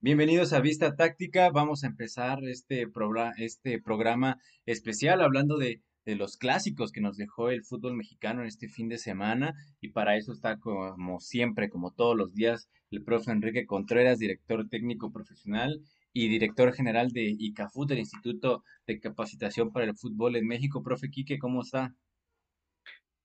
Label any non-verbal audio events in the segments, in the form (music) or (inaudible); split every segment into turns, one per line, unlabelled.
Bienvenidos a Vista Táctica. Vamos a empezar este, este programa especial hablando de, los clásicos que nos dejó el fútbol mexicano en este fin de semana. Y para eso está como siempre, como todos los días, el profe Enrique Contreras, director técnico profesional y director general de ICAFUT, el Instituto de Capacitación para el Fútbol en México. Profe Quique, ¿cómo está?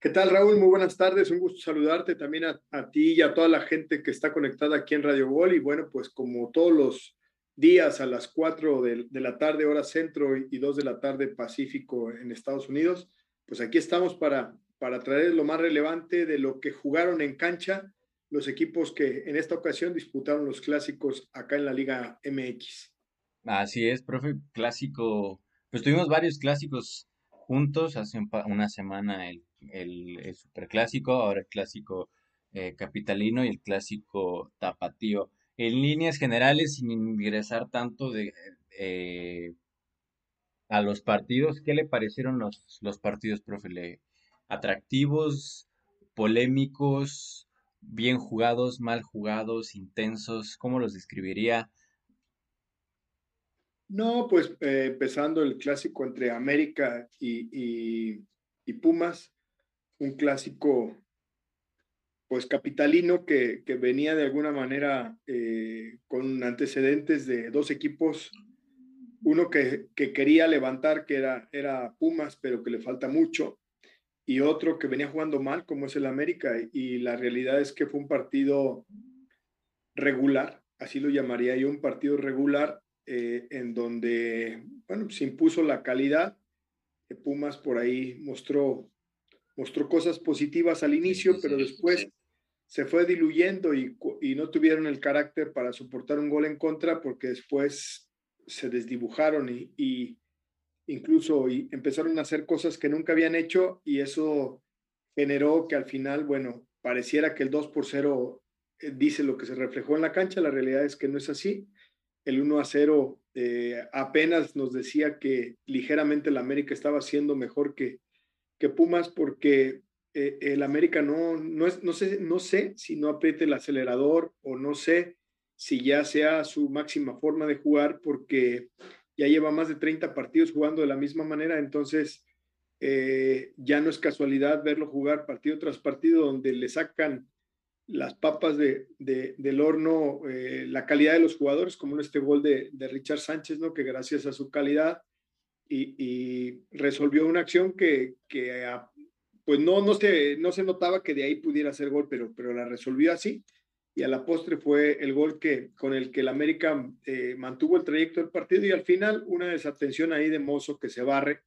¿Qué tal, Raúl? Muy buenas tardes. Un gusto saludarte también a, ti y a toda la gente que está conectada aquí en Radio Gol. Y bueno, pues como todos los días a las 4 de, la tarde, hora centro, y, 2 de la tarde, Pacífico en Estados Unidos, pues aquí estamos para, para traer lo más relevante de lo que jugaron en cancha los equipos que en esta ocasión disputaron los clásicos acá en la Liga MX.
Así es, profe, clásico. Pues tuvimos varios clásicos juntos hace una semana el el, superclásico, ahora el clásico eh, capitalino y el clásico tapatío. En líneas generales, sin ingresar tanto de, eh, a los partidos, ¿qué le parecieron los, los partidos, profe? ¿Atractivos, polémicos, bien jugados, mal jugados, intensos? ¿Cómo los describiría?
No, pues eh, empezando el clásico entre América y, y Pumas, un clásico pues capitalino que, venía de alguna manera eh, con antecedentes de dos equipos, uno que, quería levantar, que era, era Pumas, pero que le falta mucho, y otro que venía jugando mal, como es el América, y la realidad es que fue un partido regular, así lo llamaría yo, un partido regular, eh, en donde, bueno, se impuso la calidad, Pumas por ahí mostró mostró cosas positivas al inicio, pero después se fue diluyendo y, no tuvieron el carácter para soportar un gol en contra porque después se desdibujaron y, incluso y empezaron a hacer cosas que nunca habían hecho y eso generó que al final, bueno, pareciera que el 2 por 0 eh, dice lo que se reflejó en la cancha, la realidad es que no es así. El 1 a 0 eh, apenas nos decía que ligeramente la América estaba siendo mejor que, que Pumas porque eh, el América no, no, es, no, sé, no sé si no apriete el acelerador o no sé si ya sea su máxima forma de jugar porque ya lleva más de 30 partidos jugando de la misma manera, entonces eh, ya no es casualidad verlo jugar partido tras partido donde le sacan las papas de, del horno, eh, la calidad de los jugadores, como en este gol de, de Richard Sánchez, ¿no? que gracias a su calidad y, resolvió una acción que, que ah, pues no, no, se, no se notaba que de ahí pudiera ser gol, pero, pero la resolvió así. Y a la postre fue el gol que, con el que el América eh, mantuvo el trayecto del partido y al final una desatención ahí de Mozo que se barre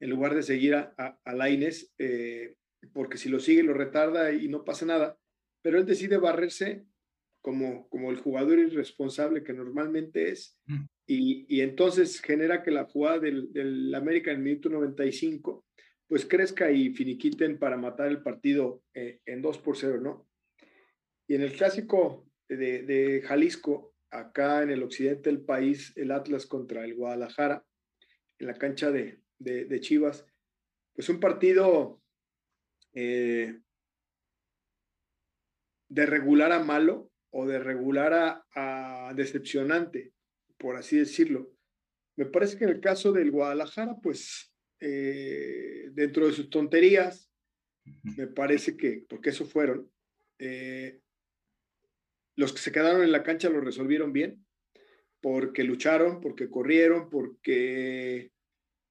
en lugar de seguir a, a, Laines, eh, porque si lo sigue lo retarda y no pasa nada. Pero él decide barrerse como, como el jugador irresponsable que normalmente es, mm. y, entonces genera que la jugada del, América en el minuto 95 pues crezca y finiquiten para matar el partido eh, en 2 por 0, ¿no? Y en el clásico de, Jalisco, acá en el occidente del país, el Atlas contra el Guadalajara, en la cancha de, Chivas, pues un partido eh, de regular a malo, o de regular a, decepcionante, por así decirlo. Me parece que en el caso del Guadalajara, pues eh, dentro de sus tonterías, me parece que, porque eso fueron, eh, los que se quedaron en la cancha lo resolvieron bien, porque lucharon, porque corrieron, porque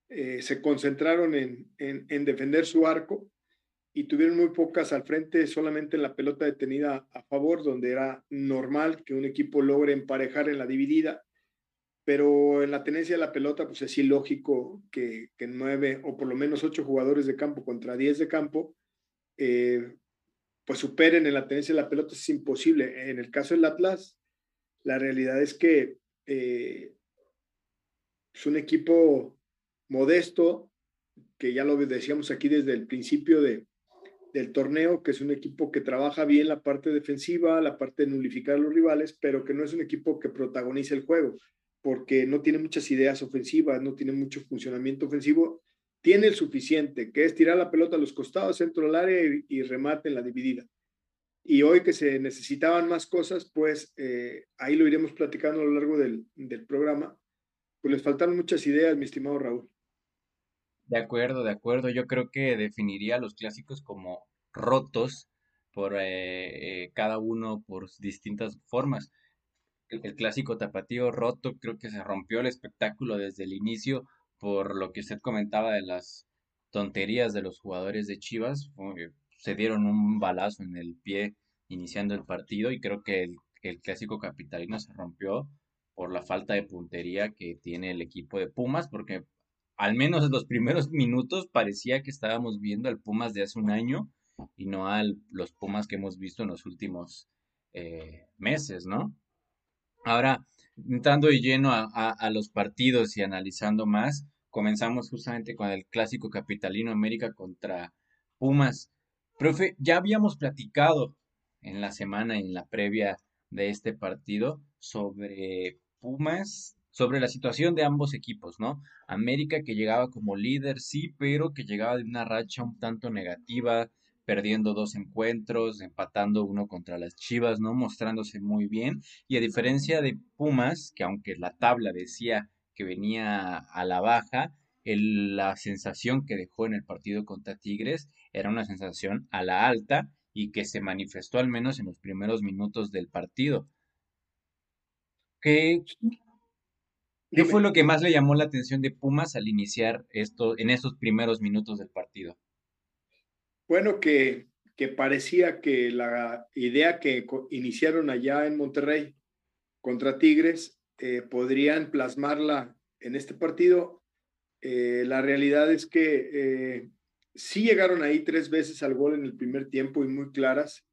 eh, se concentraron en defender su arco y tuvieron muy pocas al frente, solamente en la pelota detenida a favor, donde era normal que un equipo logre emparejar en la dividida, pero en la tenencia de la pelota, pues es ilógico que, que nueve o por lo menos ocho jugadores de campo contra diez de campo, eh, pues superen en la tenencia de la pelota, es imposible. En el caso del Atlas, la realidad es que eh, es un equipo modesto, que ya lo decíamos aquí desde el principio de, del torneo, que es un equipo que trabaja bien la parte defensiva, la parte de nulificar a los rivales, pero que no es un equipo que protagoniza el juego, porque no tiene muchas ideas ofensivas, no tiene mucho funcionamiento ofensivo, tiene el suficiente, que es tirar la pelota a los costados, centro del área y, remate en la dividida. y hoy que se necesitaban más cosas, pues eh, ahí lo iremos platicando a lo largo del, del programa. Pues les faltaron muchas ideas, mi estimado Raúl.
De acuerdo, de acuerdo. Yo creo que definiría a los clásicos como rotos por eh, eh, cada uno por distintas formas. El, clásico tapatío roto creo que se rompió el espectáculo desde el inicio por lo que usted comentaba de las tonterías de los jugadores de Chivas. Se dieron un balazo en el pie iniciando el partido y creo que el, clásico capitalino se rompió por la falta de puntería que tiene el equipo de Pumas, porque al menos en los primeros minutos parecía que estábamos viendo al Pumas de hace un año y no a los Pumas que hemos visto en los últimos eh, meses, ¿no? Ahora, entrando de lleno a, los partidos y analizando más, comenzamos justamente con el clásico capitalino América contra Pumas. Profe, ya habíamos platicado en la semana, en la previa de este partido, sobre Pumas sobre la situación de ambos equipos, ¿no? América que llegaba como líder, sí, pero que llegaba de una racha un tanto negativa, perdiendo dos encuentros, empatando uno contra las Chivas, ¿no? Mostrándose muy bien. Y a diferencia de Pumas, que aunque la tabla decía que venía a la baja, la sensación que dejó en el partido contra Tigres era una sensación a la alta y que se manifestó al menos en los primeros minutos del partido. ¿Qué, ¿Qué fue lo que más le llamó la atención de Pumas al iniciar esto en esos primeros minutos del partido?
Bueno, que, que parecía que la idea que iniciaron allá en Monterrey contra Tigres eh, podrían plasmarla en este partido. Eh, la realidad es que eh, sí llegaron ahí tres veces al gol en el primer tiempo y muy claras,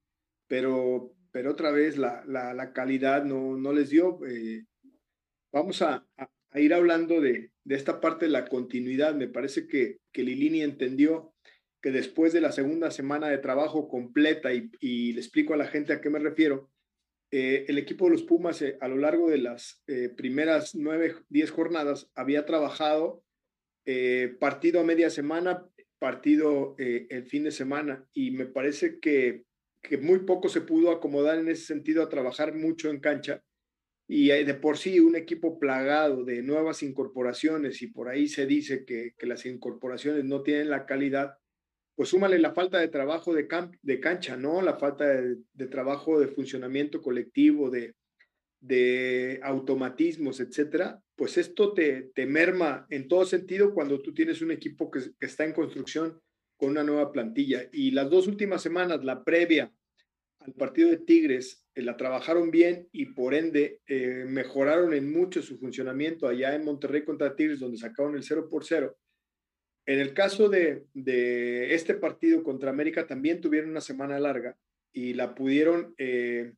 pero, pero otra vez la, la, calidad no, no les dio vamos a, ir hablando de, esta parte de la continuidad. Me parece que, que Lilini entendió que después de la segunda semana de trabajo completa, y, le explico a la gente a qué me refiero, eh, el equipo de los Pumas eh, a lo largo de las eh, primeras nueve, diez jornadas había trabajado partido a media semana, partido el fin de semana, y me parece que, que muy poco se pudo acomodar en ese sentido a trabajar mucho en cancha. Y de por sí un equipo plagado de nuevas incorporaciones y por ahí se dice que, que las incorporaciones no tienen la calidad, pues súmale la falta de trabajo de, cancha, ¿no? La falta de, trabajo de funcionamiento colectivo, de, automatismos, etcétera, pues esto te, merma en todo sentido cuando tú tienes un equipo que, que está en construcción con una nueva plantilla. Y las dos últimas semanas, la previa al partido de Tigres eh, la trabajaron bien y por ende eh, mejoraron en mucho su funcionamiento allá en Monterrey contra Tigres, donde sacaron el 0 por 0. En el caso de, este partido contra América también tuvieron una semana larga y la pudieron eh,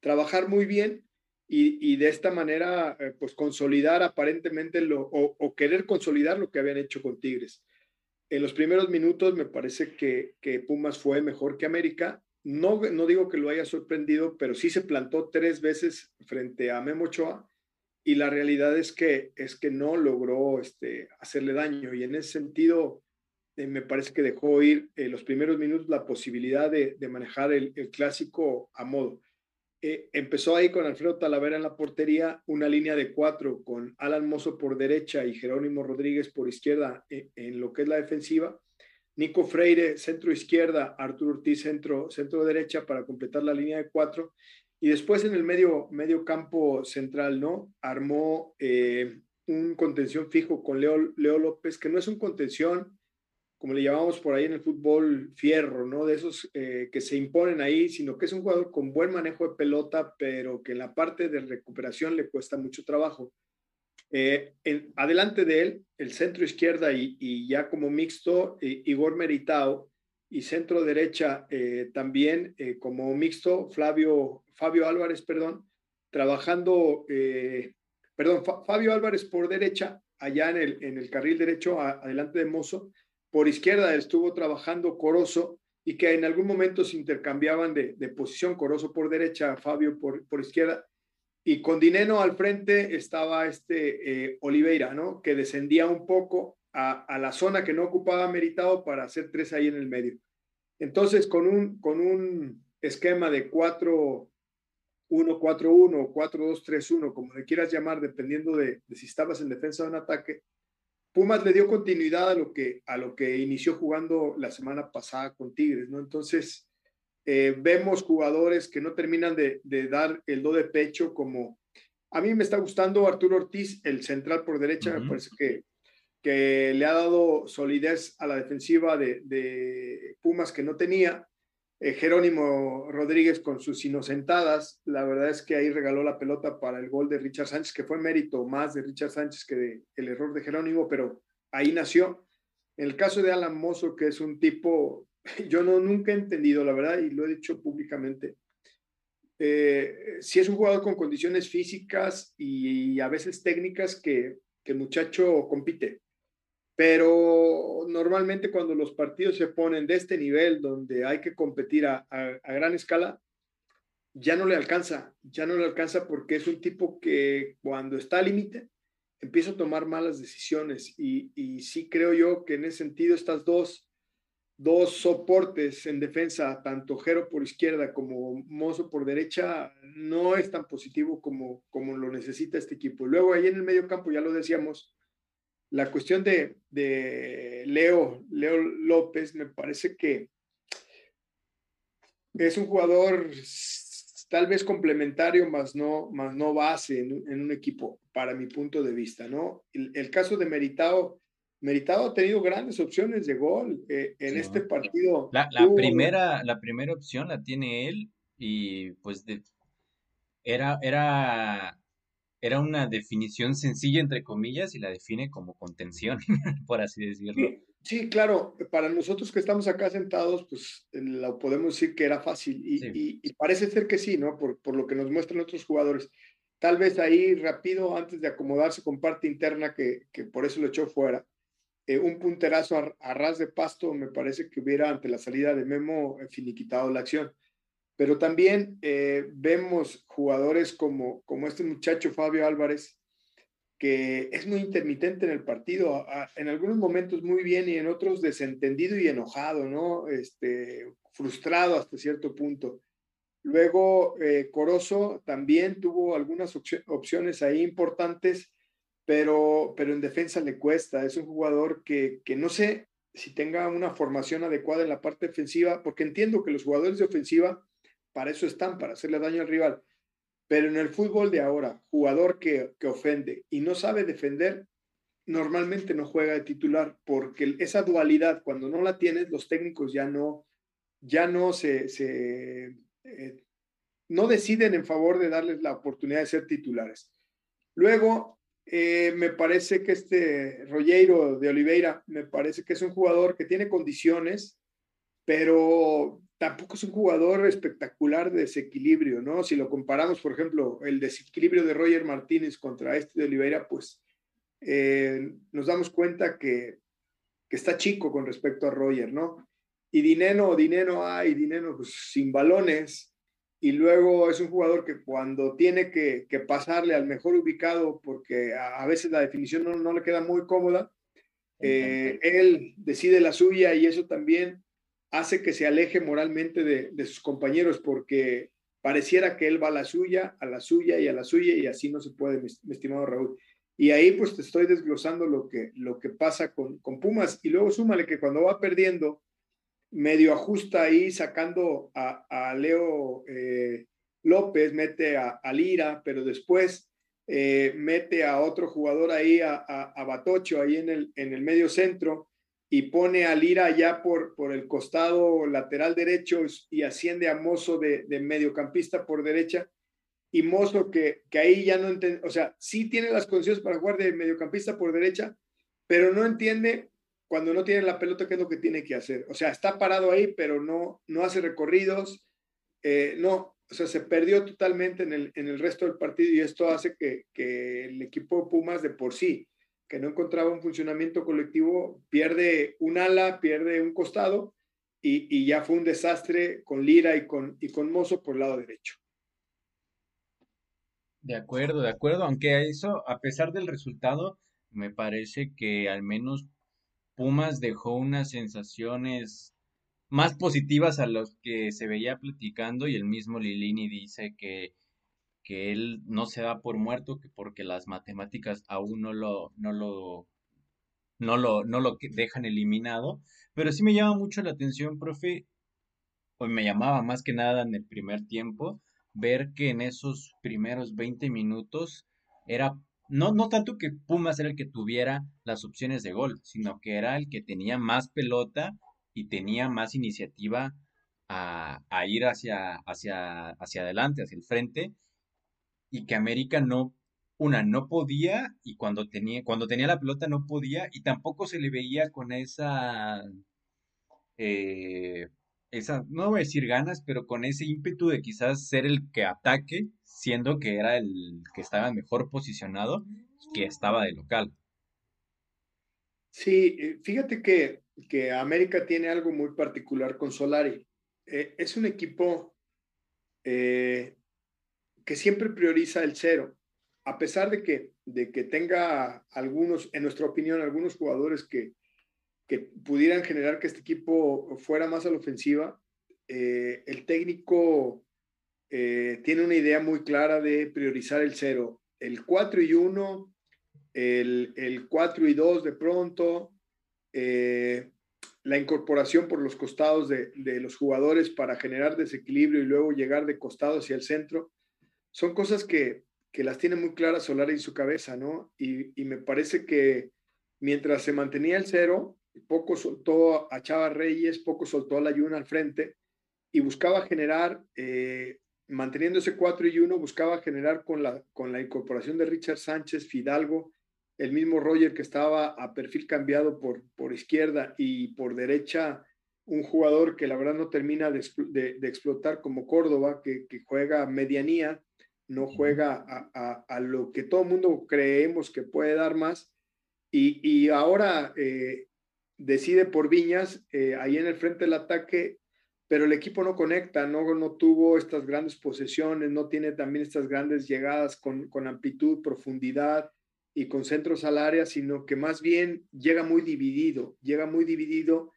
trabajar muy bien y, de esta manera pues consolidar aparentemente o, querer consolidar lo que habían hecho con Tigres. En los primeros minutos me parece que, que Pumas fue mejor que América no, no digo que lo haya sorprendido, pero sí se plantó tres veces frente a Memo Ochoa y la realidad es que, es que no logró este, hacerle daño y en ese sentido eh, me parece que dejó ir en los primeros minutos la posibilidad de, manejar el, clásico a modo. Eh, empezó ahí con Alfredo Talavera en la portería, una línea de cuatro con Alan Mozo por derecha y Jerónimo Rodríguez por izquierda eh, en lo que es la defensiva Nico Freire, centro izquierda, Arturo Ortiz, centro, centro derecha para completar la línea de cuatro. Y después en el medio, medio campo central, ¿no? Armó eh, un contención fijo con Leo, Leo López, que no es un contención, como le llamamos por ahí en el fútbol, fierro, ¿no? De esos eh, que se imponen ahí, sino que es un jugador con buen manejo de pelota, pero que en la parte de recuperación le cuesta mucho trabajo. Eh, adelante de él, el centro izquierda y, ya como mixto, Igor Meritao, y centro derecha eh, también eh, como mixto, Flavio, Fabio Álvarez, perdón, trabajando, perdón, Fabio Álvarez por derecha, allá en el, en el carril derecho, adelante de Mozo, por izquierda estuvo trabajando Corozo, y que en algún momento se intercambiaban de, de posición, Corozo por derecha, Fabio por, por izquierda, y con Dineno al frente estaba este eh, Oliveira, ¿no? Que descendía un poco a, la zona que no ocupaba Meritado para hacer tres ahí en el medio. Entonces, con un, con un esquema de 4 1-4-1 o 4-2-3-1, como le quieras llamar, dependiendo de, si estabas en defensa o en ataque, Pumas le dio continuidad a lo que, a lo que inició jugando la semana pasada con Tigres, ¿no? Entonces, eh, vemos jugadores que no terminan de, dar el do de pecho, como a mí me está gustando Arturo Ortiz, el central por derecha, me parece que, que le ha dado solidez a la defensiva de, Pumas que no tenía. Eh, Jerónimo Rodríguez con sus inocentadas, la verdad es que ahí regaló la pelota para el gol de Richard Sánchez, que fue mérito más de Richard Sánchez que de, el error de Jerónimo, pero ahí nació. En el caso de Alan Mozo, que es un tipo, (laughs) yo no nunca he entendido, la verdad, y lo he dicho públicamente, eh, si es un jugador con condiciones físicas y, a veces técnicas que, que el muchacho compite pero normalmente cuando los partidos se ponen de este nivel, donde hay que competir a, gran escala, ya no le alcanza, ya no le alcanza porque es un tipo que cuando está al límite empieza a tomar malas decisiones y, y, sí creo yo que en ese sentido estas dos, dos soportes en defensa, tanto Jero por izquierda como Mozo por derecha, no es tan positivo como, como lo necesita este equipo. Luego ahí en el medio campo, ya lo decíamos, la cuestión de, Leo, Leo López, me parece que es un jugador tal vez complementario, más no, más no base en, un equipo, para mi punto de vista, ¿no? El, caso de Meritado, Meritado ha tenido grandes opciones de gol eh, en este partido.
La, primera, la primera opción la tiene él y pues era, era era una definición sencilla, entre comillas, y la define como contención, (laughs) por así decirlo.
Sí, claro, para nosotros que estamos acá sentados, pues lo podemos decir que era fácil y, parece ser que sí, ¿no? Por, por, lo que nos muestran otros jugadores. Tal vez ahí rápido, antes de acomodarse con parte interna, que, que por eso lo echó fuera, eh, un punterazo a, a, ras de pasto me parece que hubiera ante la salida de Memo eh, finiquitado la acción pero también eh, vemos jugadores como, como este muchacho Fabio Álvarez, que es muy intermitente en el partido, en algunos momentos muy bien y en otros desentendido y enojado, ¿no? Este, frustrado hasta cierto punto. Luego, eh, Corozo también tuvo algunas opciones ahí importantes, pero, pero en defensa le cuesta. Es un jugador que, que no sé si tenga una formación adecuada en la parte defensiva, porque entiendo que los jugadores de ofensiva para eso están, para hacerle daño al rival. Pero en el fútbol de ahora, jugador que, ofende y no sabe defender, normalmente no juega de titular, porque esa dualidad, cuando no la tienes, los técnicos ya no, ya no se, eh, no deciden en favor de darles la oportunidad de ser titulares. Luego, eh, me parece que este Rollero de Oliveira, me parece que es un jugador que tiene condiciones, pero tampoco es un jugador espectacular de desequilibrio, ¿no? Si lo comparamos, por ejemplo, el desequilibrio de Roger Martínez contra este de Oliveira, pues eh, nos damos cuenta que, que, está chico con respecto a Roger, ¿no? Y Dineno, Dineno, ay, Dineno, pues sin balones. Y luego es un jugador que cuando tiene que, que pasarle al mejor ubicado, porque a, veces la definición no, no, le queda muy cómoda, eh, él decide la suya y eso también hace que se aleje moralmente de, sus compañeros porque pareciera que él va a la suya, a la suya y a la suya y así no se puede, mi, estimado Raúl. Y ahí pues te estoy desglosando lo que, lo que pasa con, con Pumas y luego súmale que cuando va perdiendo, medio ajusta ahí sacando a, Leo eh, López, mete a, Lira, pero después eh, mete a otro jugador ahí, a, a, Batocho, ahí en el, en el medio centro, y pone a Lira ya por, por el costado lateral derecho y asciende a Mozo de, mediocampista por derecha. Y Mozo que, que ahí ya no entiende, o sea, sí tiene las condiciones para jugar de mediocampista por derecha, pero no entiende cuando no tiene la pelota qué es lo que tiene que hacer. O sea, está parado ahí, pero no, no hace recorridos, eh, no, o sea, se perdió totalmente en el, en el resto del partido y esto hace que, que el equipo Pumas de por sí que no encontraba un funcionamiento colectivo, pierde un ala, pierde un costado y, ya fue un desastre con Lira y con, y con Mozo por el lado derecho.
De acuerdo, de acuerdo, aunque eso, a pesar del resultado, me parece que al menos Pumas dejó unas sensaciones más positivas a los que se veía platicando y el mismo Lilini dice que, que él no se da por muerto que porque las matemáticas aún no lo, no lo, no lo, no lo dejan eliminado. Pero sí me llama mucho la atención, profe, o me llamaba más que nada en el primer tiempo, ver que en esos primeros 20 minutos era no, no tanto que Pumas era el que tuviera las opciones de gol, sino que era el que tenía más pelota y tenía más iniciativa a, ir hacia, hacia, hacia adelante, hacia el frente, y que América no, una, no podía, y cuando tenía, cuando tenía la pelota no podía, y tampoco se le veía con esa, eh, esa, no voy a decir ganas, pero con ese ímpetu de quizás ser el que ataque, siendo que era el que estaba mejor posicionado, que estaba de local.
Sí, eh, fíjate que, que América tiene algo muy particular con Solari. Eh, es un equipo eh, que siempre prioriza el cero, a pesar de que, de que tenga algunos, en nuestra opinión, algunos jugadores que, que pudieran generar que este equipo fuera más a la ofensiva, el técnico tiene una idea muy clara de priorizar el cero. El 4 y 1 el, el 4 y 2 de pronto, eh, la incorporación por los costados de, los jugadores para generar desequilibrio y luego llegar de costado hacia el centro, son cosas que, las tiene muy claras Solari en su cabeza, ¿no? Y, me parece que mientras se mantenía el cero, poco soltó a Chava Reyes, poco soltó a la Yuna al frente y buscaba generar, eh, manteniendo ese 4 y 1, buscaba generar con la, con la incorporación de Richard Sánchez, Fidalgo el mismo Roger que estaba a perfil cambiado por, por izquierda y por derecha, un jugador que la verdad no termina de, explotar como Córdoba, que, juega medianía, no juega a, lo que todo el mundo creemos que puede dar más. Y, ahora eh, decide por Viñas, eh, ahí en el frente del ataque, pero el equipo no conecta, no, no tuvo estas grandes posesiones, no tiene también estas grandes llegadas con, con amplitud, profundidad y con centros al área, sino que más bien llega muy dividido, llega muy dividido,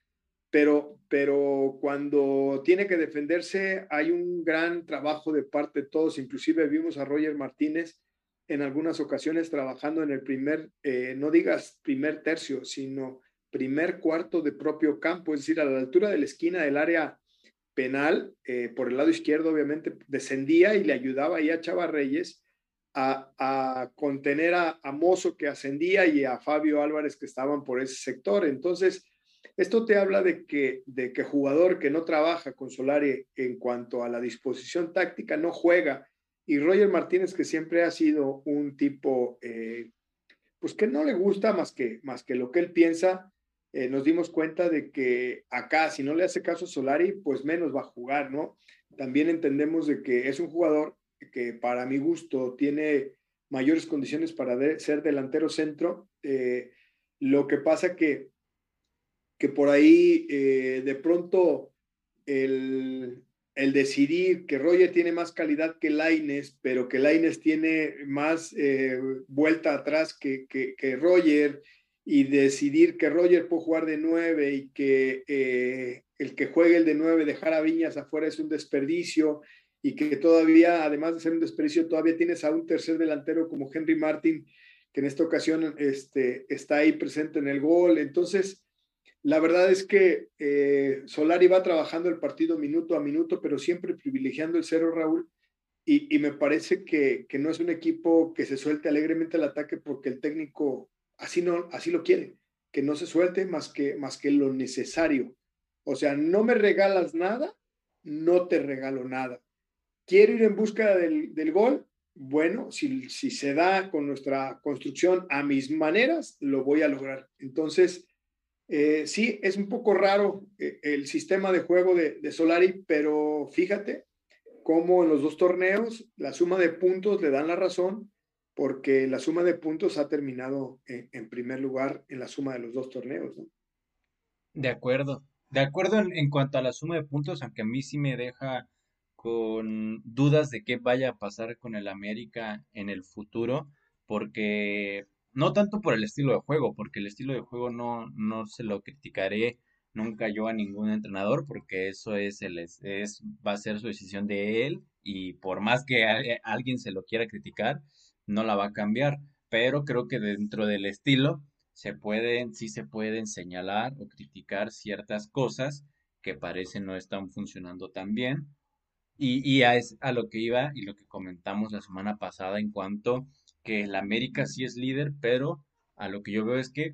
pero, pero cuando tiene que defenderse hay un gran trabajo de parte de todos, inclusive vimos a Roger Martínez en algunas ocasiones trabajando en el primer, eh, no digas primer tercio, sino primer cuarto de propio campo, es decir, a la altura de la esquina del área penal, eh, por el lado izquierdo obviamente, descendía y le ayudaba ahí a Chava Reyes a, contener a, Mozo que ascendía y a Fabio Álvarez que estaban por ese sector. Entonces, esto te habla de que, de que jugador que no trabaja con Solari en cuanto a la disposición táctica no juega. Y Roger Martínez, que siempre ha sido un tipo, eh, pues que no le gusta más que, más que lo que él piensa, eh, nos dimos cuenta de que acá, si no le hace caso a Solari, pues menos va a jugar, ¿no? También entendemos de que es un jugador que para mi gusto tiene mayores condiciones para ser delantero centro. Eh, lo que pasa que, que por ahí eh, de pronto el, decidir que Roger tiene más calidad que Laines, pero que Laines tiene más eh, vuelta atrás que, que, que, Roger, y decidir que Roger puede jugar de nueve y que el que juegue el de nueve, dejar a Viñas afuera es un desperdicio, y que todavía, además de ser un desprecio, todavía tienes a un tercer delantero como Henry Martin, que en esta ocasión este, está ahí presente en el gol. Entonces, la verdad es que eh, Solari va trabajando el partido minuto a minuto, pero siempre privilegiando el cero, Raúl. Y, me parece que, que, no es un equipo que se suelte alegremente al ataque porque el técnico así, no, así lo quiere, que no se suelte más que, más que lo necesario. O sea, no me regalas nada, no te regalo nada. Quiero ir en busca del, gol. Bueno, si, si, se da con nuestra construcción a mis maneras, lo voy a lograr. Entonces, eh, sí, es un poco raro eh, el sistema de juego de, Solari, pero fíjate cómo en los dos torneos la suma de puntos le dan la razón, porque la suma de puntos ha terminado en, primer lugar en la suma de los dos torneos.
De acuerdo. De acuerdo en, cuanto a la suma de puntos, aunque a mí sí me deja con dudas de qué vaya a pasar con el América en el futuro, porque no tanto por el estilo de juego, porque el estilo de juego no, no se lo criticaré, nunca yo a ningún entrenador porque eso es, el, es, va a ser su decisión de él y por más que alguien se lo quiera criticar, no la va a cambiar. Pero creo que dentro del estilo se pueden, sí se pueden señalar o criticar ciertas cosas que parecen no están funcionando tan bien. Y, y a, es, a lo que iba y lo que comentamos la semana pasada en cuanto que el América sí es líder, pero a lo que yo veo es que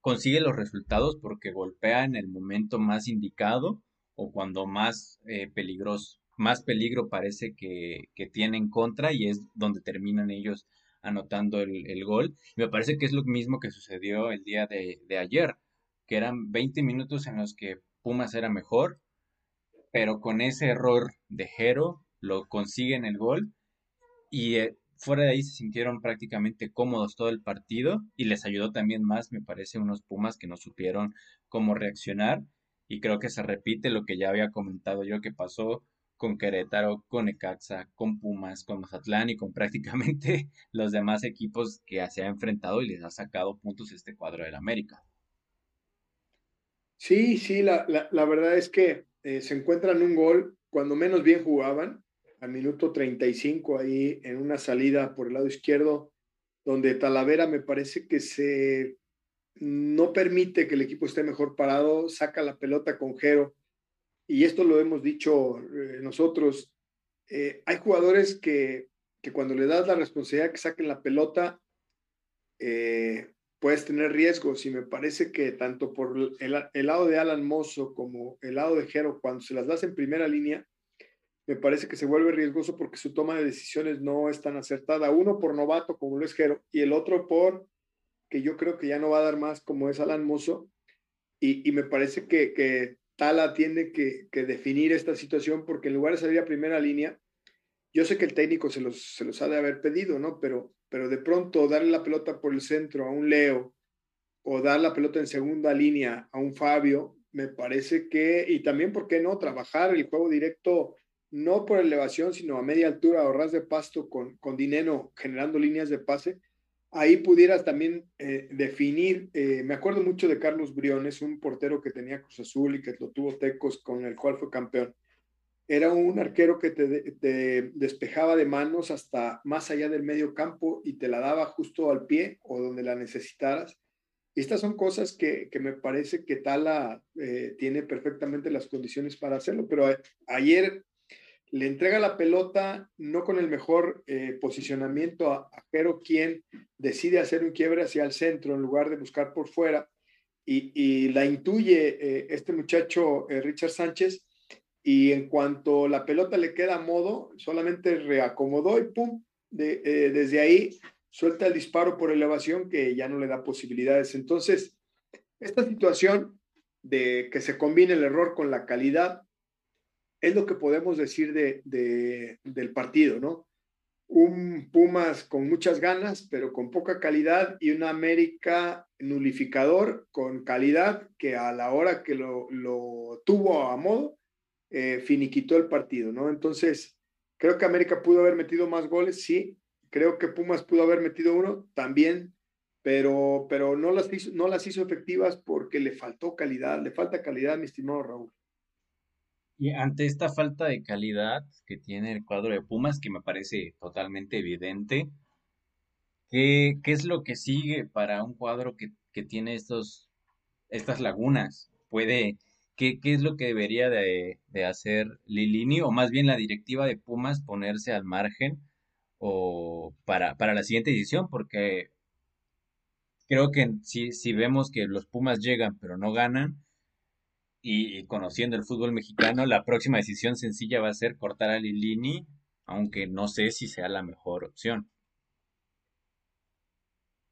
consigue los resultados porque golpea en el momento más indicado o cuando más eh, peligroso, más peligro parece que, que, tiene en contra y es donde terminan ellos anotando el, gol. Y me parece que es lo mismo que sucedió el día de, ayer, que eran 20 minutos en los que Pumas era mejor, pero con ese error de Jero lo consiguen el gol y eh, fuera de ahí se sintieron prácticamente cómodos todo el partido y les ayudó también más, me parece, unos Pumas que no supieron cómo reaccionar y creo que se repite lo que ya había comentado yo que pasó con Querétaro, con Ecaxa, con Pumas, con Mazatlán y con (laughs) prácticamente los demás equipos que se ha enfrentado y les ha sacado puntos este cuadro del América.
Sí, sí, la, la, verdad es que eh, se encuentran un gol cuando menos bien jugaban al minuto 35 ahí en una salida por el lado izquierdo, donde Talavera me parece que se no permite que el equipo esté mejor parado, saca la pelota con Jero. Y esto lo hemos dicho eh, nosotros. Eh, hay jugadores que, que, cuando le das la responsabilidad que saquen la pelota, eh, puedes tener riesgos. Y me parece que tanto por el, el, lado de Alan Mozo como el lado de Jero, cuando se las das en primera línea, me parece que se vuelve riesgoso porque su toma de decisiones no es tan acertada. Uno por novato como lo es y el otro por que yo creo que ya no va a dar más como es Alan Mozo. Y, me parece que, que Tala tiene que, definir esta situación porque en lugar de salir a primera línea, yo sé que el técnico se los, se los ha de haber pedido, ¿no? Pero, pero de pronto darle la pelota por el centro a un Leo o dar la pelota en segunda línea a un Fabio, me parece que, y también, ¿por qué no? Trabajar el juego directo no por elevación, sino a media altura o ras de pasto con, con dinero generando líneas de pase, ahí pudieras también eh, definir, eh, me acuerdo mucho de Carlos Briones, un portero que tenía Cruz Azul y que lo tuvo Tecos, con el cual fue campeón. Era un arquero que te, despejaba de manos hasta más allá del medio campo y te la daba justo al pie o donde la necesitaras. estas son cosas que, que, me parece que Tala eh, tiene perfectamente las condiciones para hacerlo, pero ayer le entrega la pelota no con el mejor eh, posicionamiento a, Jero, quien decide hacer un quiebre hacia el centro en lugar de buscar por fuera. Y, la intuye eh, este muchacho eh, Richard Sánchez. Y en cuanto la pelota le queda a modo, solamente reacomodó y pum, desde ahí suelta el disparo por elevación que ya no le da posibilidades. Entonces, esta situación de que se combine el error con la calidad es lo que podemos decir de, del partido, ¿no? Un Pumas con muchas ganas, pero con poca calidad, y una América nulificador con calidad que a la hora que lo, tuvo a modo, eh, finiquitó el partido, ¿no? Entonces, creo que América pudo haber metido más goles, sí. Creo que Pumas pudo haber metido uno también, pero, pero no, las no las hizo efectivas porque le faltó calidad, le falta calidad, mi estimado Raúl.
Y ante esta falta de calidad que tiene el cuadro de Pumas, que me parece totalmente evidente, ¿qué, qué es lo que sigue para un cuadro que, que tiene estos, estas lagunas? ¿Puede, qué, qué es lo que debería de, de, hacer Lilini o más bien la directiva de Pumas ponerse al margen o para, para la siguiente edición? Porque creo que si, si vemos que los Pumas llegan pero no ganan, y, conociendo el fútbol mexicano, la próxima decisión sencilla va a ser cortar a Lilini, aunque no sé si sea la mejor opción.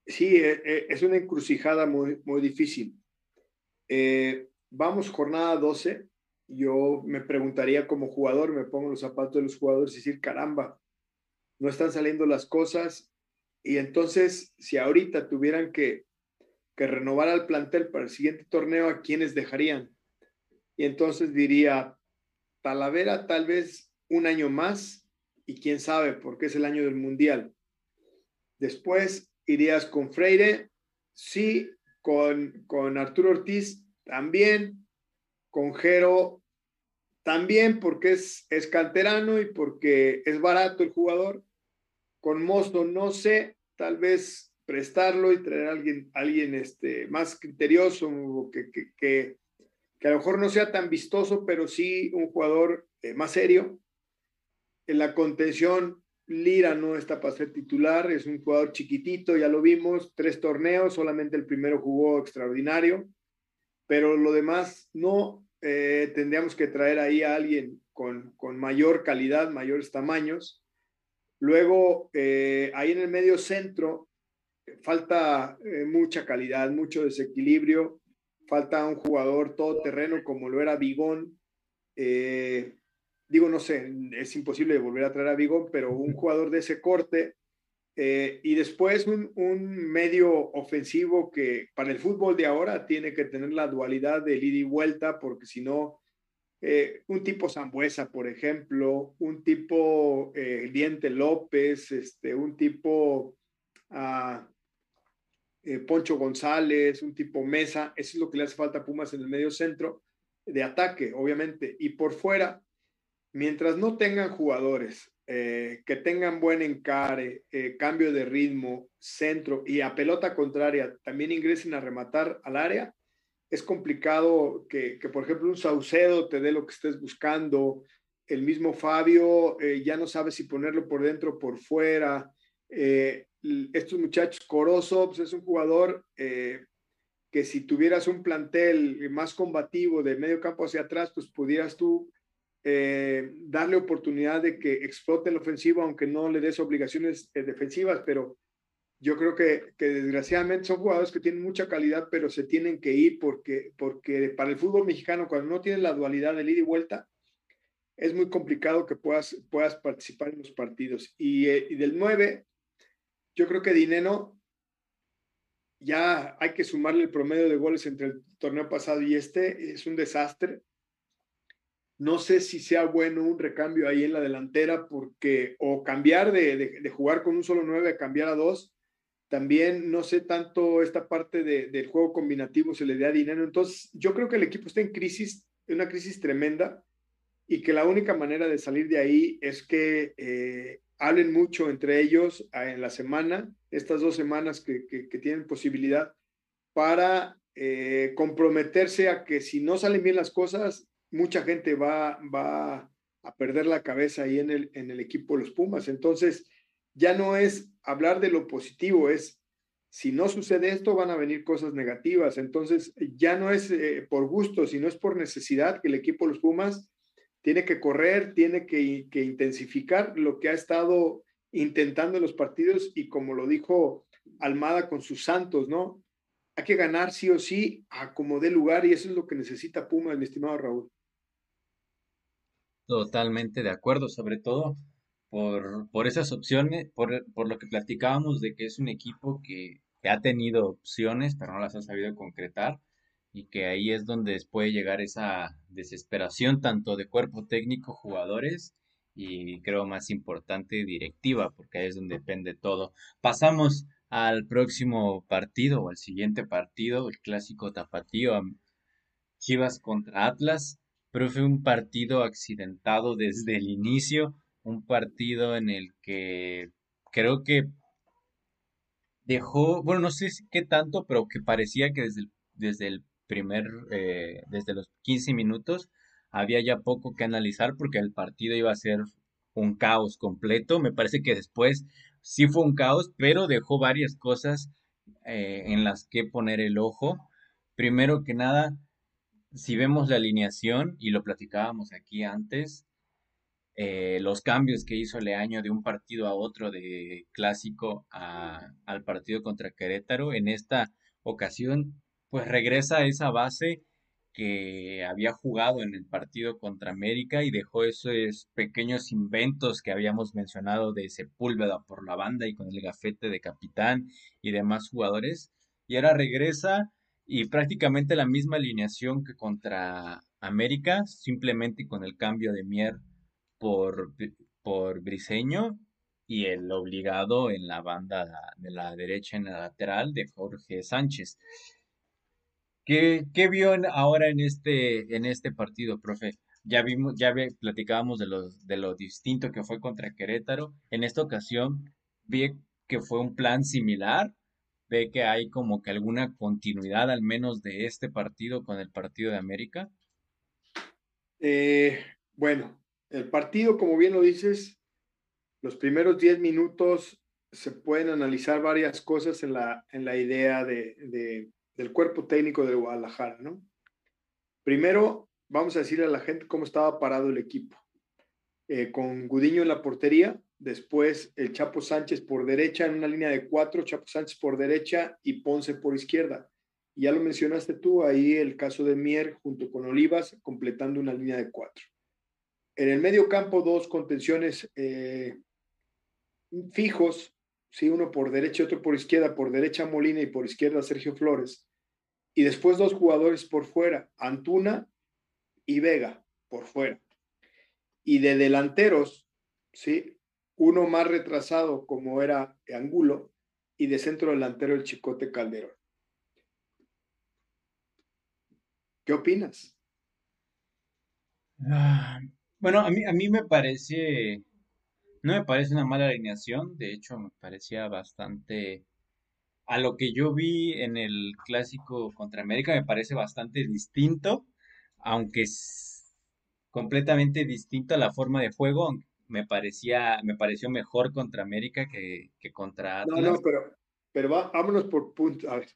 Sí, eh, eh, es una encrucijada muy, muy difícil. Eh, vamos, jornada 12. Yo me preguntaría como jugador, me pongo los zapatos de los jugadores y decir, caramba, no están saliendo las cosas. Y entonces, si ahorita tuvieran que, que renovar al plantel para el siguiente torneo, ¿a quiénes dejarían? Y entonces diría, Talavera tal vez un año más y quién sabe, porque es el año del Mundial. Después irías con Freire, sí, con, con Arturo Ortiz, también. Con Jero, también porque es, es canterano y porque es barato el jugador. Con Mosto, no sé, tal vez prestarlo y traer a alguien, alguien este, más criterioso, que, que, que, a lo mejor no sea tan vistoso, pero sí un jugador eh, más serio. En la contención, Lira no está para ser titular, es un jugador chiquitito, ya lo vimos, tres torneos, solamente el primero jugó extraordinario, pero lo demás no, eh, tendríamos que traer ahí a alguien con, con mayor calidad, mayores tamaños. Luego, eh, ahí en el medio centro, falta eh, mucha calidad, mucho desequilibrio, falta un jugador todoterreno como lo era Bigón. Eh, digo, no sé, es imposible volver a traer a Bigón, pero un jugador de ese corte. Eh, y después un, medio ofensivo que para el fútbol de ahora tiene que tener la dualidad de ida y vuelta, porque si no, un tipo Zambuesa, por ejemplo, un tipo Diente López, este, un tipo a eh, Poncho González, un tipo Mesa, eso es lo que le hace falta a Pumas en el medio centro de ataque, obviamente. Y por fuera, mientras no tengan jugadores eh, que tengan buen encare, eh, cambio de ritmo, centro y a pelota contraria también ingresen a rematar al área, es complicado que, que por ejemplo, un Saucedo te dé lo que estés buscando. El mismo Fabio ya no sabe si ponerlo por dentro o por fuera. Eh, estos muchachos, Corozo pues, es un jugador eh, que si tuvieras un plantel más combativo de medio campo hacia atrás, pues pudieras tú eh, darle oportunidad de que explote el ofensivo, aunque no le des obligaciones eh, defensivas, pero yo creo que, que, desgraciadamente son jugadores que tienen mucha calidad, pero se tienen que ir porque, porque para el fútbol mexicano, cuando no tienes la dualidad de ida y vuelta, es muy complicado que puedas, puedas participar en los partidos. Y, y del 9, yo creo que Dineno ya hay que sumarle el promedio de goles entre el torneo pasado y este, es un desastre. No sé si sea bueno un recambio ahí en la delantera, porque o cambiar de, jugar con un solo nueve a cambiar a dos. También no sé tanto esta parte del juego combinativo se le dé a dinero. Entonces, yo creo que el equipo está en crisis, en una crisis tremenda, y que la única manera de salir de ahí es que eh, hablen mucho entre ellos ah, en la semana, estas dos semanas que, tienen posibilidad, para eh, comprometerse a que si no salen bien las cosas, mucha gente va, va a perder la cabeza ahí en el, en el equipo de los Pumas. Entonces, ya no es hablar de lo positivo, es si no sucede esto, van a venir cosas negativas. Entonces, ya no es eh, por gusto, sino es por necesidad que el equipo de los Pumas tiene que correr, tiene que, intensificar lo que ha estado intentando en los partidos y como lo dijo Almada con sus Santos, ¿no? Hay que ganar sí o sí a como dé lugar y eso es lo que necesita Puma, mi estimado Raúl.
Totalmente de acuerdo, sobre todo por, por esas opciones, por, por, lo que platicábamos de que es un equipo que, que ha tenido opciones, pero no las ha sabido concretar y que ahí es donde puede llegar esa desesperación tanto de cuerpo técnico, jugadores y creo más importante directiva, porque ahí es donde depende todo. Pasamos al próximo partido o al siguiente partido, el clásico tapatío, Chivas contra Atlas, pero fue un partido accidentado desde el inicio, un partido en el que creo que dejó, bueno, no sé qué tanto, pero que parecía que desde el, desde el primer, eh, desde los 15 minutos, había ya poco que analizar porque el partido iba a ser un caos completo. Me parece que después sí fue un caos, pero dejó varias cosas eh, en las que poner el ojo. Primero que nada, si vemos la alineación, y lo platicábamos aquí antes, eh, los cambios que hizo Leaño de un partido a otro, de clásico al partido contra Querétaro, en esta ocasión pues regresa a esa base que había jugado en el partido contra América y dejó esos pequeños inventos que habíamos mencionado de Sepúlveda por la banda y con el gafete de capitán y demás jugadores. Y ahora regresa y prácticamente la misma alineación que contra América, simplemente con el cambio de Mier por, por Briseño y el obligado en la banda de la derecha en la lateral de Jorge Sánchez. ¿Qué, vio ahora en este, en este partido, profe? Ya vimos, ya platicábamos de lo, de lo distinto que fue contra Querétaro. En esta ocasión vi que fue un plan similar. Ve que hay como que alguna continuidad al menos de este partido con el partido de América.
Eh, bueno, el partido, como bien lo dices, los primeros 10 minutos se pueden analizar varias cosas en la, en la idea de, del cuerpo técnico de Guadalajara, ¿no? Primero, vamos a decirle a la gente cómo estaba parado el equipo. Eh, con Gudiño en la portería, después el Chapo Sánchez por derecha en una línea de cuatro, Chapo Sánchez por derecha y Ponce por izquierda. Ya lo mencionaste tú, ahí el caso de Mier junto con Olivas, completando una línea de cuatro. En el medio campo, dos contenciones eh, fijos, ¿sí? uno por derecha y otro por izquierda, por derecha Molina y por izquierda Sergio Flores. Y después dos jugadores por fuera, Antuna y Vega por fuera. Y de delanteros, ¿sí? Uno más retrasado como era Angulo y de centro delantero el Chicote Calderón. ¿Qué opinas?
Ah, bueno, a mí, a mí me parece, no me parece una mala alineación, de hecho me parecía bastante, a lo que yo vi en el clásico contra América, me parece bastante distinto aunque es completamente distinto a la forma de juego, me parecía, me pareció mejor contra América que, contra
Atlas. No, no, pero, pero vámonos por puntos. A ver,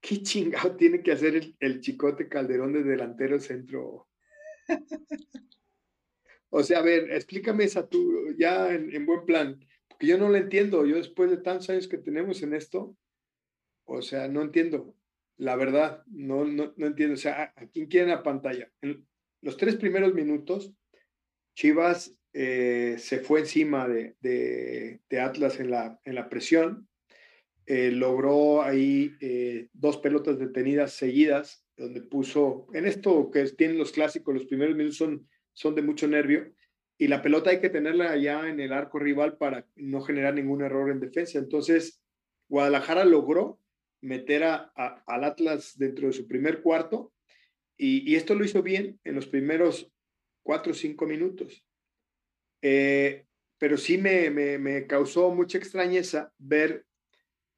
¿qué chingado tiene que hacer el, chicote Calderón de delantero centro? (laughs) o sea, a ver, explícame esa tú, ya en, buen plan, porque yo no lo entiendo. Yo después de tantos años que tenemos en esto, o sea, no entiendo la verdad, no, no, entiendo. O sea, ¿a, quién quieren la pantalla? En los tres primeros minutos, Chivas eh, se fue encima de, de, Atlas en la, en la presión. Eh, logró ahí eh, dos pelotas detenidas seguidas, donde puso, en esto que tienen los clásicos, los primeros minutos son, son de mucho nervio, y la pelota hay que tenerla allá en el arco rival para no generar ningún error en defensa. Entonces, Guadalajara logró meter a, al Atlas dentro de su primer cuarto y, esto lo hizo bien en los primeros cuatro o cinco minutos. Eh, pero sí me, me, causó mucha extrañeza ver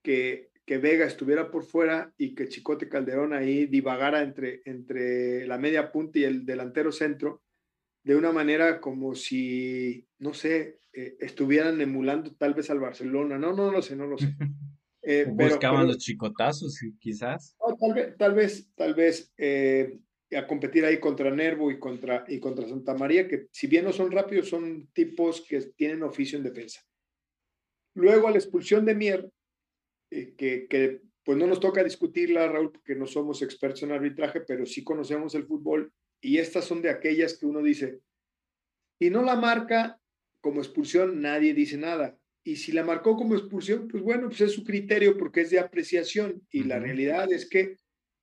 que, que, Vega estuviera por fuera y que Chicote Calderón ahí divagara entre, entre la media punta y el delantero centro de una manera como si, no sé, eh, estuvieran emulando tal vez al Barcelona. No, no lo sé, no lo sé. (laughs)
Eh, Buscaban los chicotazos, quizás.
tal vez, tal vez, tal vez eh, a competir ahí contra Nervo y contra, y contra Santa María, que si bien no son rápidos, son tipos que tienen oficio en defensa. Luego a la expulsión de Mier, eh, que, que pues no nos toca discutirla, Raúl, porque no somos expertos en arbitraje, pero sí conocemos el fútbol, y estas son de aquellas que uno dice, y no la marca como expulsión, nadie dice nada. Y si la marcó como expulsión, pues bueno, pues es su criterio porque es de apreciación. Y la realidad es que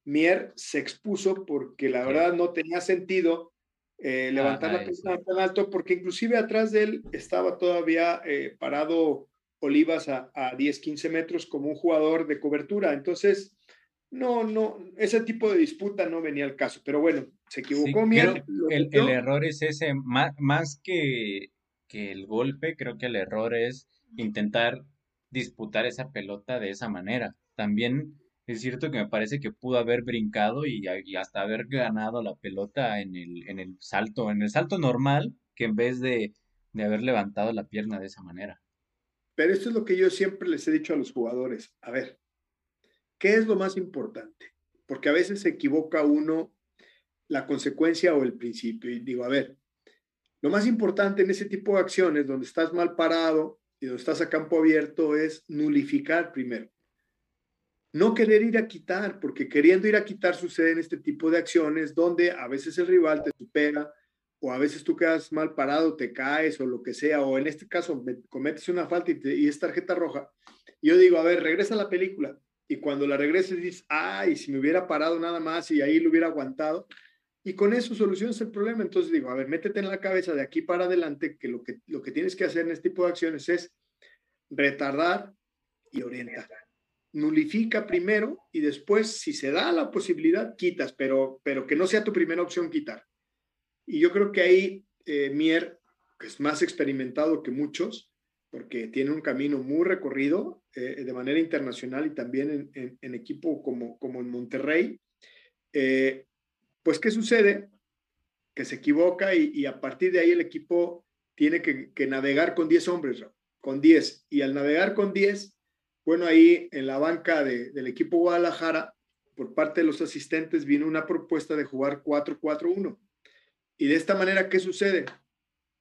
Mier se expuso porque la verdad no tenía sentido eh, levantar la persona tan alto porque inclusive atrás de él estaba todavía eh, parado Olivas a, a 10, 15 metros como un jugador de cobertura. Entonces, no, no, ese tipo de disputa no venía al caso. Pero bueno, se equivocó Mier.
El, el, error es ese, más, más que, que el golpe, creo que el error es intentar disputar esa pelota de esa manera. También es cierto que me parece que pudo haber brincado y, hasta haber ganado la pelota en el, en el salto, en el salto normal, que en vez de, de haber levantado la pierna de esa manera.
Pero esto es lo que yo siempre les he dicho a los jugadores. A ver, ¿qué es lo más importante? Porque a veces se equivoca uno la consecuencia o el principio. Y digo, a ver, lo más importante en ese tipo de acciones donde estás mal parado, y donde estás a campo abierto es nulificar primero. No querer ir a quitar, porque queriendo ir a quitar suceden este tipo de acciones donde a veces el rival te supera o a veces tú quedas mal parado, te caes o lo que sea, o en este caso cometes una falta y, es tarjeta roja. Yo digo, a ver, regresa a la película. Y cuando la regreses dices, ay, si me hubiera parado nada más y ahí lo hubiera aguantado, y con eso solucionas el problema. Entonces digo, a ver, métete en la cabeza de aquí para adelante que lo que, lo que tienes que hacer en este tipo de acciones es retardar y orientar. nulifica primero y después, si se da la posibilidad, quitas, pero, pero que no sea tu primera opción quitar. Y yo creo que ahí eh, Mier, que es más experimentado que muchos, porque tiene un camino muy recorrido eh, de manera internacional y también en, equipo como, como en Monterrey, eh, pues ¿qué sucede? Que se equivoca y, a partir de ahí el equipo tiene que, navegar con 10 hombres, con 10. Y al navegar con 10, bueno, ahí en la banca del equipo Guadalajara, por parte de los asistentes, vino una propuesta de jugar 4-4-1. Y de esta manera, ¿qué sucede?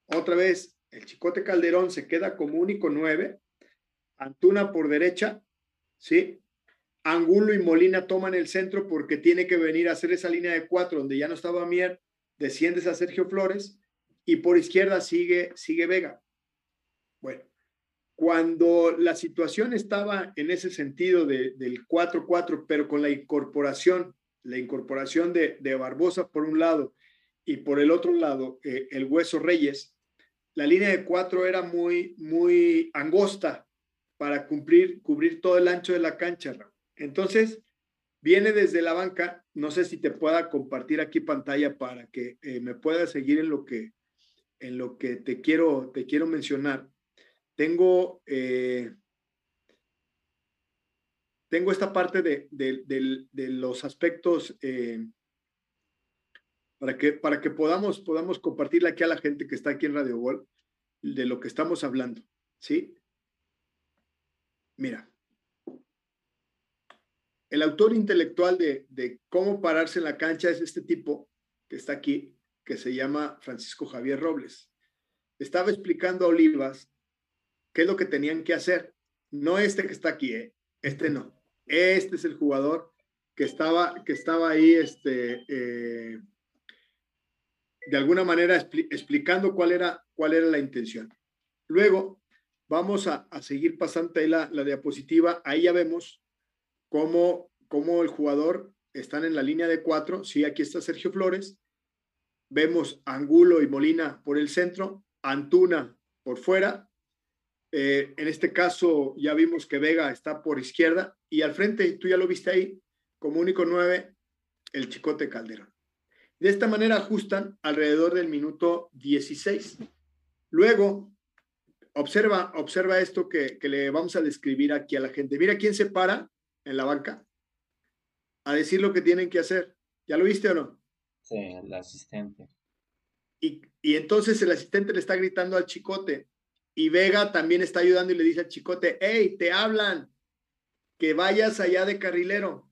Otra vez, el Chicote Calderón se queda como único 9, Antuna por derecha, ¿sí? Angulo y Molina toman el centro porque tiene que venir a hacer esa línea de cuatro donde ya no estaba Mier, desciendes a Sergio Flores y por izquierda sigue, sigue Vega. Bueno, cuando la situación estaba en ese sentido de, del 4-4, pero con la incorporación, la incorporación de, de, Barbosa por un lado y por el otro lado eh, el Hueso Reyes, la línea de cuatro era muy, muy angosta para cumplir, cubrir todo el ancho de la cancha. Entonces, viene desde la banca, no sé si te pueda compartir aquí pantalla para que eh, me puedas seguir en lo que, en lo que te, quiero, te quiero mencionar tengo, eh, tengo esta parte de, los aspectos eh, para, que, para que podamos, podamos compartirla aquí a la gente que está aquí en Radio Gol de lo que estamos hablando. ¿Sí? Mira, el autor intelectual de, de cómo pararse en la cancha es este tipo que está aquí, que se llama Francisco Javier Robles. Estaba explicando a Olivas qué es lo que tenían que hacer. No este que está aquí, ¿eh? este no. Este es el jugador que estaba, que estaba ahí, este, eh, de alguna manera explicando cuál era, cuál era la intención. Luego, vamos a, seguir pasando ahí la, la, diapositiva. Ahí ya vemos cómo, cómo el jugador están en la línea de cuatro. Sí, aquí está Sergio Flores. Vemos Angulo y Molina por el centro, Antuna por fuera eh, en este caso ya vimos que Vega está por izquierda y al frente, tú ya lo viste ahí, como único nueve, el Chicote Calderón. De esta manera ajustan alrededor del minuto 16. Luego, observa, observa esto que, que le vamos a describir aquí a la gente. Mira quién se para en la banca a decir lo que tienen que hacer. ¿Ya lo viste o no?
Sí, el asistente.
Y, y entonces el asistente le está gritando al chicote, y Vega también está ayudando y le dice al chicote, hey, te hablan, que vayas allá de carrilero.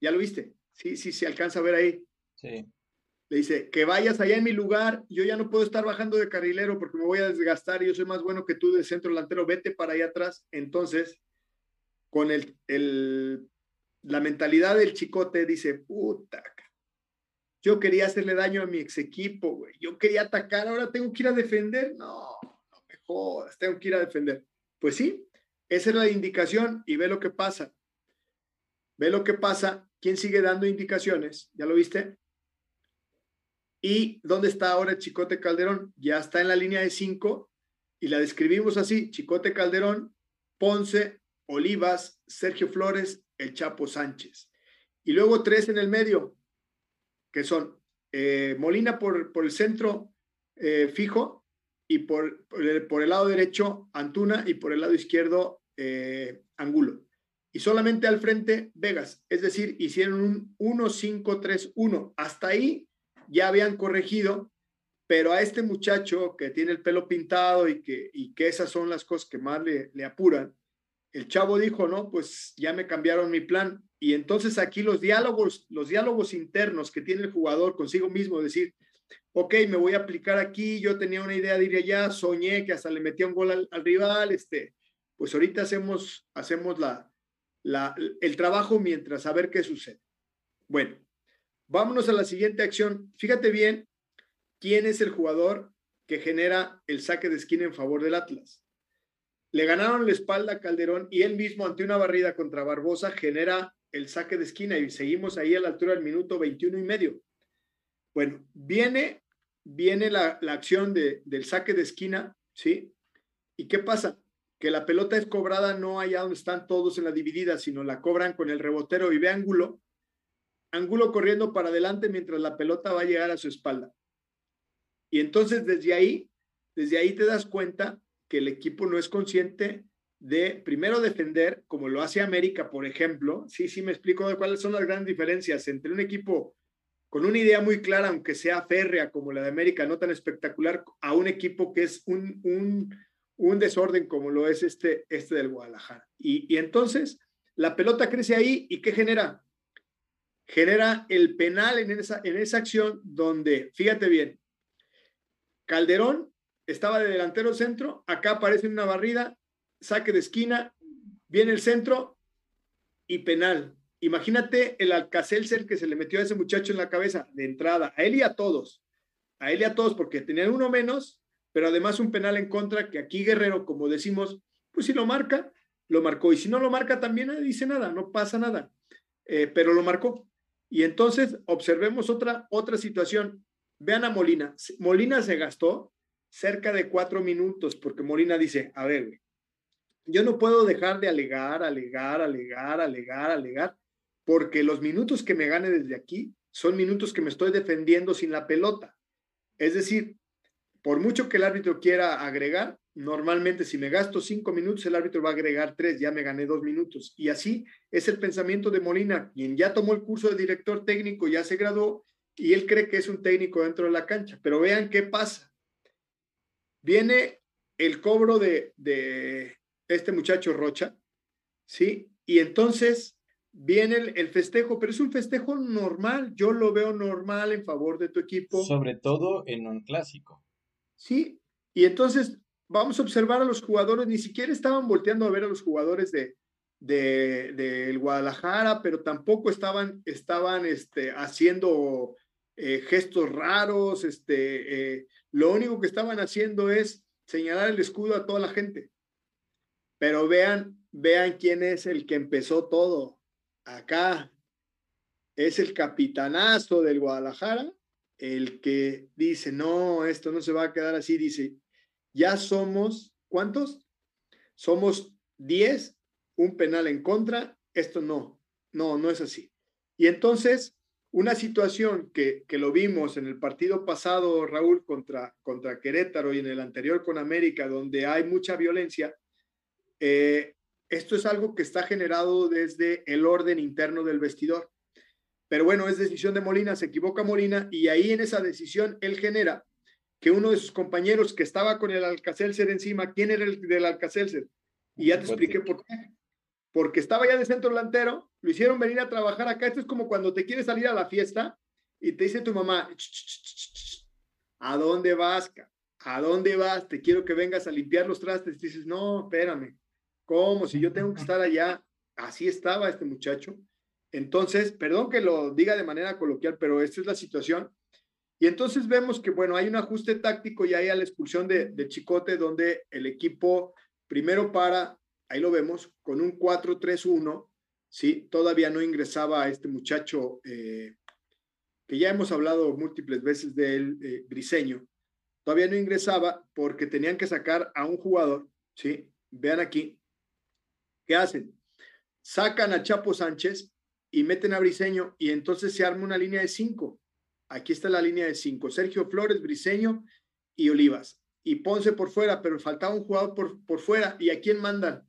¿Ya lo viste? Sí, sí, se alcanza a ver ahí. Le dice, que vayas allá en mi lugar, yo ya no puedo estar bajando de carrilero porque me voy a desgastar y yo soy más bueno que tú de centro delantero, vete para allá atrás. Entonces, con el, el, la mentalidad del chicote, dice, puta, yo quería hacerle daño a mi ex equipo, güey. Yo quería atacar, ahora tengo que ir a defender. No, jodas, tengo que ir a defender. Pues sí, esa es la indicación y ve lo que pasa. Ve lo que pasa. ¿Quién sigue dando indicaciones? ¿Ya lo viste? ¿Y dónde está ahora Chicote Calderón? Ya está en la línea de cinco y la describimos así: Chicote Calderón, Ponce, Olivas, Sergio Flores, el Chapo Sánchez. Y luego tres en el medio, que son eh, Molina por, por el centro eh, fijo, y por, por, el, lado derecho Antuna y por el lado izquierdo eh, Angulo. Y solamente al frente Vegas, es decir, hicieron un 1-5-3-1. Hasta ahí ya habían corregido, pero a este muchacho que tiene el pelo pintado y que, y que esas son las cosas que más le, apuran, el chavo dijo, no, pues ya me cambiaron mi plan. Y entonces aquí los diálogos, los diálogos internos que tiene el jugador consigo mismo, decir, ok, me voy a aplicar aquí, yo tenía una idea de ir allá, soñé que hasta le metía un gol al, rival, este, pues ahorita hacemos, hacemos la, la, el trabajo mientras a ver qué sucede. Bueno, vámonos a la siguiente acción. Fíjate bien quién es el jugador que genera el saque de esquina en favor del Atlas. Le ganaron la espalda a Calderón y él mismo ante una barrida contra Barbosa genera el saque de esquina y seguimos ahí a la altura del minuto 21 y medio. Bueno, viene, viene la, acción de, del saque de esquina, ¿sí? ¿Y qué pasa? que la pelota es cobrada no allá donde están todos en la dividida, sino la cobran con el rebotero y ve ángulo, ángulo corriendo para adelante mientras la pelota va a llegar a su espalda. Y entonces desde ahí, desde ahí te das cuenta que el equipo no es consciente de primero defender, como lo hace América, por ejemplo. Sí, sí, me explico de cuáles son las grandes diferencias entre un equipo con una idea muy clara, aunque sea férrea como la de América, no tan espectacular, a un equipo que es un, un, un desorden como lo es este, este del Guadalajara. Y, y entonces la pelota crece ahí y ¿qué genera? Genera el penal en esa, en esa acción donde, fíjate bien, Calderón estaba de delantero centro, acá aparece una barrida, saque de esquina, viene el centro y penal. Imagínate el Alcacelser que se le metió a ese muchacho en la cabeza de entrada, a él y a todos, a él y a todos, porque tenían uno menos, pero además un penal en contra que aquí Guerrero, como decimos, pues si lo marca, lo marcó, y si no lo marca también no dice nada, no pasa nada, eh, pero lo marcó. Y entonces observemos otra, otra situación. Vean a Molina. Molina se gastó cerca de cuatro minutos porque Molina dice, a ver, yo no puedo dejar de alegar, alegar, alegar, alegar, alegar, porque los minutos que me gane desde aquí son minutos que me estoy defendiendo sin la pelota. Es decir, por mucho que el árbitro quiera agregar, normalmente si me gasto cinco minutos, el árbitro va a agregar tres, ya me gané dos minutos. Y así es el pensamiento de Molina, quien ya tomó el curso de director técnico, ya se graduó y él cree que es un técnico dentro de la cancha. Pero vean qué pasa. Viene el cobro de, de este muchacho Rocha, ¿sí? Y entonces viene el, festejo, pero es un festejo normal, yo lo veo normal en favor de tu equipo.
Sobre todo en un clásico.
Sí, y entonces vamos a observar a los jugadores, ni siquiera estaban volteando a ver a los jugadores de del de, Guadalajara, pero tampoco estaban, estaban este, haciendo eh, gestos raros, este, eh, lo único que estaban haciendo es señalar el escudo a toda la gente. Pero vean, vean quién es el que empezó todo. Acá es el capitanazo del Guadalajara, el que dice, no, esto no se va a quedar así, dice, ya somos, ¿cuántos? Somos 10, un penal en contra, esto no, no, no es así. Y entonces, una situación que, que lo vimos en el partido pasado, Raúl, contra, contra Querétaro y en el anterior con América, donde hay mucha violencia, eh, esto es algo que está generado desde el orden interno del vestidor. Pero bueno, es decisión de Molina, se equivoca Molina y ahí en esa decisión él genera que uno de sus compañeros que estaba con el Alcacelser encima, ¿quién era el del Alcacelser? Y ya te expliqué por qué. Porque estaba ya de centro delantero, lo hicieron venir a trabajar acá. Esto es como cuando te quieres salir a la fiesta y te dice tu mamá, ¿a dónde vas? ¿A dónde vas? Te quiero que vengas a limpiar los trastes. Y dices, no, espérame. ¿Cómo? Si yo tengo que estar allá. Así estaba este muchacho. Entonces, perdón que lo diga de manera coloquial, pero esta es la situación. Y entonces vemos que, bueno, hay un ajuste táctico y hay a la expulsión de, Chicote, donde el equipo primero para, ahí lo vemos, con un 4-3-1, ¿sí? Todavía no ingresaba a este muchacho eh, que ya hemos hablado múltiples veces de él, eh, Briseño. Todavía no ingresaba porque tenían que sacar a un jugador, ¿sí? Vean aquí, ¿qué hacen? Sacan a Chapo Sánchez y meten a Briseño y entonces se arma una línea de cinco. Aquí está la línea de cinco. Sergio Flores, Briseño y Olivas. Y Ponce por fuera, pero faltaba un jugador por, por fuera. ¿Y a quién mandan?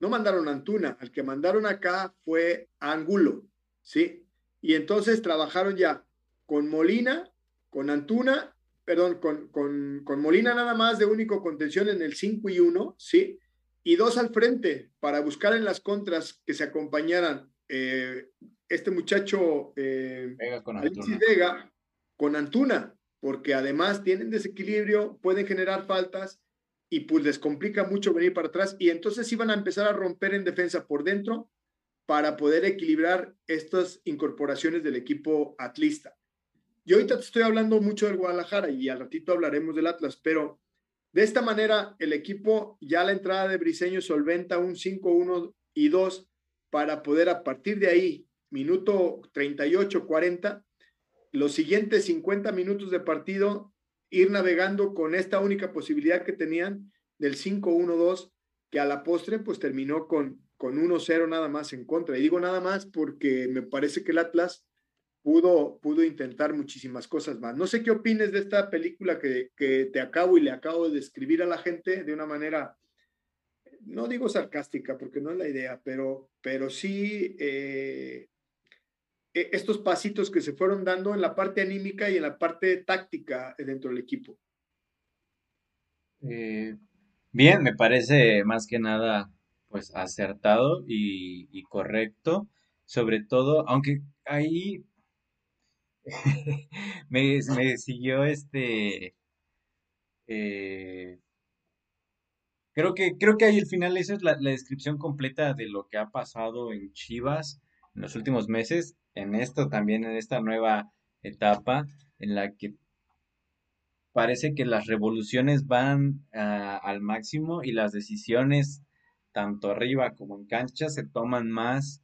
No mandaron a Antuna, al que mandaron acá fue a Angulo, ¿sí? Y entonces trabajaron ya con Molina, con Antuna, perdón, con, con, con Molina nada más de único contención en el 5 y 1, ¿sí? y dos al frente para buscar en las contras que se acompañaran eh, este muchacho eh,
Vega con
Alexis Vega con Antuna, porque además tienen desequilibrio, pueden generar faltas y pues les complica mucho venir para atrás y entonces iban a empezar a romper en defensa por dentro para poder equilibrar estas incorporaciones del equipo atlista. Yo ahorita te estoy hablando mucho del Guadalajara y al ratito hablaremos del Atlas, pero de esta manera, el equipo ya a la entrada de Briseño solventa un 5-1 y 2 para poder a partir de ahí, minuto 38-40, los siguientes 50 minutos de partido, ir navegando con esta única posibilidad que tenían, del 5-1-2, que a la postre pues terminó con, con 1-0 nada más en contra. Y digo nada más porque me parece que el Atlas pudo, pudo intentar muchísimas cosas más. No sé qué opines de esta película que, que te acabo y le acabo de describir a la gente de una manera, no digo sarcástica porque no es la idea, pero, pero sí eh, e, estos pasitos que se fueron dando en la parte anímica y en la parte táctica dentro del equipo.
Eh, bien, me parece más que nada pues acertado y, correcto, sobre todo, aunque ahí (laughs) me, me, siguió este. Eh, creo que, creo que ahí al final esa es la, la, descripción completa de lo que ha pasado en Chivas en los últimos meses, en esto también, en esta nueva etapa en la que parece que las revoluciones van uh, al máximo y las decisiones, tanto arriba como en cancha, se toman más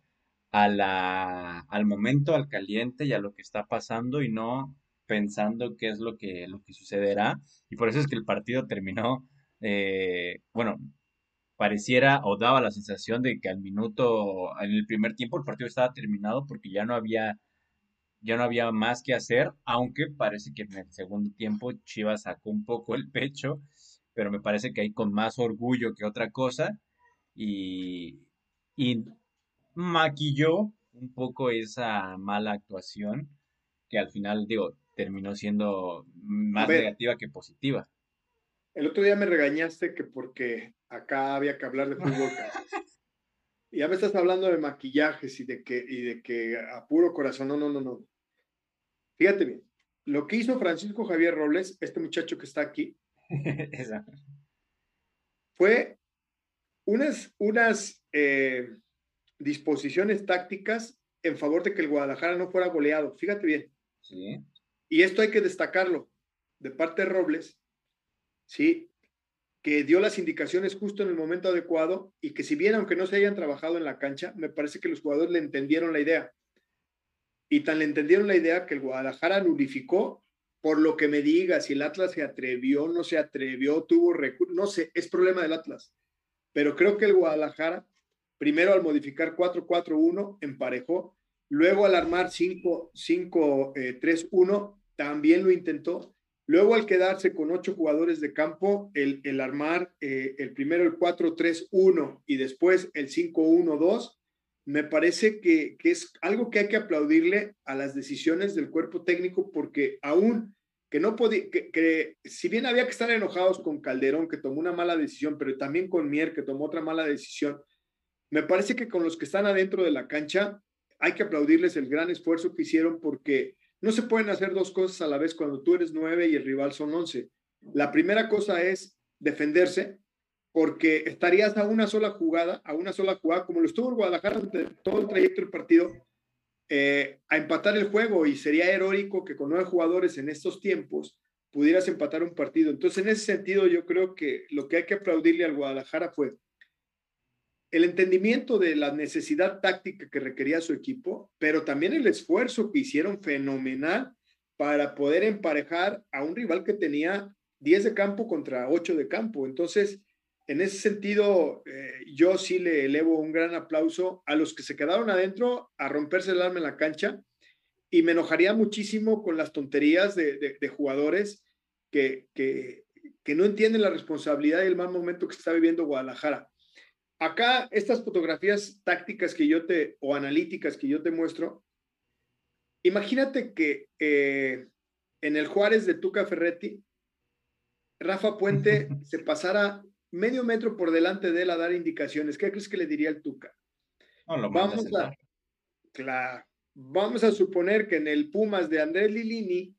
a la, al momento, al caliente y a lo que está pasando y no pensando qué es lo que, lo que sucederá. Y por eso es que el partido terminó, eh, bueno, pareciera o daba la sensación de que al minuto, en el primer tiempo el partido estaba terminado porque ya no había, ya no había más que hacer, aunque parece que en el segundo tiempo Chivas sacó un poco el pecho, pero me parece que ahí con más orgullo que otra cosa. Y, y maquilló un poco esa mala actuación que al final, digo, terminó siendo más negativa que positiva.
El otro día me regañaste que porque acá había que hablar de fútbol. (laughs) y ya me estás hablando de maquillajes y de que, y de que a puro corazón. No, no, no, no. Fíjate bien. Lo que hizo Francisco Javier Robles, este muchacho que está aquí, (laughs) fue unas, unas eh, disposiciones tácticas en favor de que el Guadalajara no fuera goleado. Fíjate bien. Sí. Y esto hay que destacarlo de parte de Robles, sí, que dio las indicaciones justo en el momento adecuado y que si bien aunque no se hayan trabajado en la cancha, me parece que los jugadores le entendieron la idea. Y tan le entendieron la idea que el Guadalajara nulificó por lo que me diga, si el Atlas se atrevió, no se atrevió, tuvo recursos, no sé, es problema del Atlas. Pero creo que el Guadalajara Primero al modificar 4-4-1 emparejó, luego al armar 5-3-1 eh, también lo intentó, luego al quedarse con ocho jugadores de campo, el, armar eh, el primero el 4-3-1 y después el 5-1-2, me parece que, que, es algo que hay que aplaudirle a las decisiones del cuerpo técnico porque aún que no podía, que, que, si bien había que estar enojados con Calderón, que tomó una mala decisión, pero también con Mier, que tomó otra mala decisión, me parece que con los que están adentro de la cancha hay que aplaudirles el gran esfuerzo que hicieron porque no se pueden hacer dos cosas a la vez cuando tú eres nueve y el rival son once. La primera cosa es defenderse porque estarías a una sola jugada, a una sola jugada, como lo estuvo en Guadalajara todo el trayecto del partido, eh, a empatar el juego y sería heroico que con nueve jugadores en estos tiempos pudieras empatar un partido. Entonces, en ese sentido, yo creo que lo que hay que aplaudirle al Guadalajara fue el entendimiento de la necesidad táctica que requería su equipo, pero también el esfuerzo que hicieron fenomenal para poder emparejar a un rival que tenía 10 de campo contra 8 de campo. Entonces, en ese sentido, eh, yo sí le elevo un gran aplauso a los que se quedaron adentro a romperse el alma en la cancha y me enojaría muchísimo con las tonterías de, jugadores que, que, que no entienden la responsabilidad y el mal momento que está viviendo Guadalajara acá estas fotografías tácticas que yo te, o analíticas que yo te muestro, imagínate que eh, en el Juárez de Tuca Ferretti, Rafa Puente (laughs) se pasara medio metro por delante de él a dar indicaciones. ¿Qué crees que le diría el Tuca? vamos, a, vamos a suponer que en el Pumas de Andrés Lilini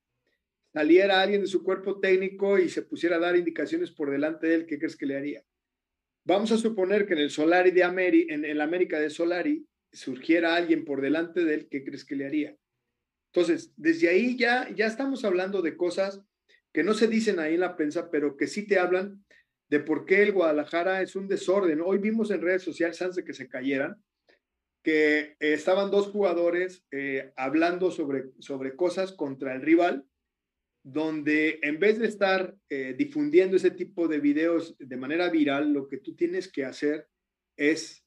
saliera alguien de su cuerpo técnico y se pusiera a dar indicaciones por delante de él, ¿qué crees que le haría? Vamos a suponer que en el Solari de América, en el América de Solari, surgiera alguien por delante de él, ¿qué crees que le haría? Entonces, desde ahí ya, ya estamos hablando de cosas que no se dicen ahí en la prensa, pero que sí te hablan de por qué el Guadalajara es un desorden. Hoy vimos en redes sociales, antes de que se cayeran, que eh, estaban dos jugadores eh, hablando sobre, sobre cosas contra el rival donde en vez de estar eh, difundiendo ese tipo de videos de manera viral, lo que tú tienes que hacer es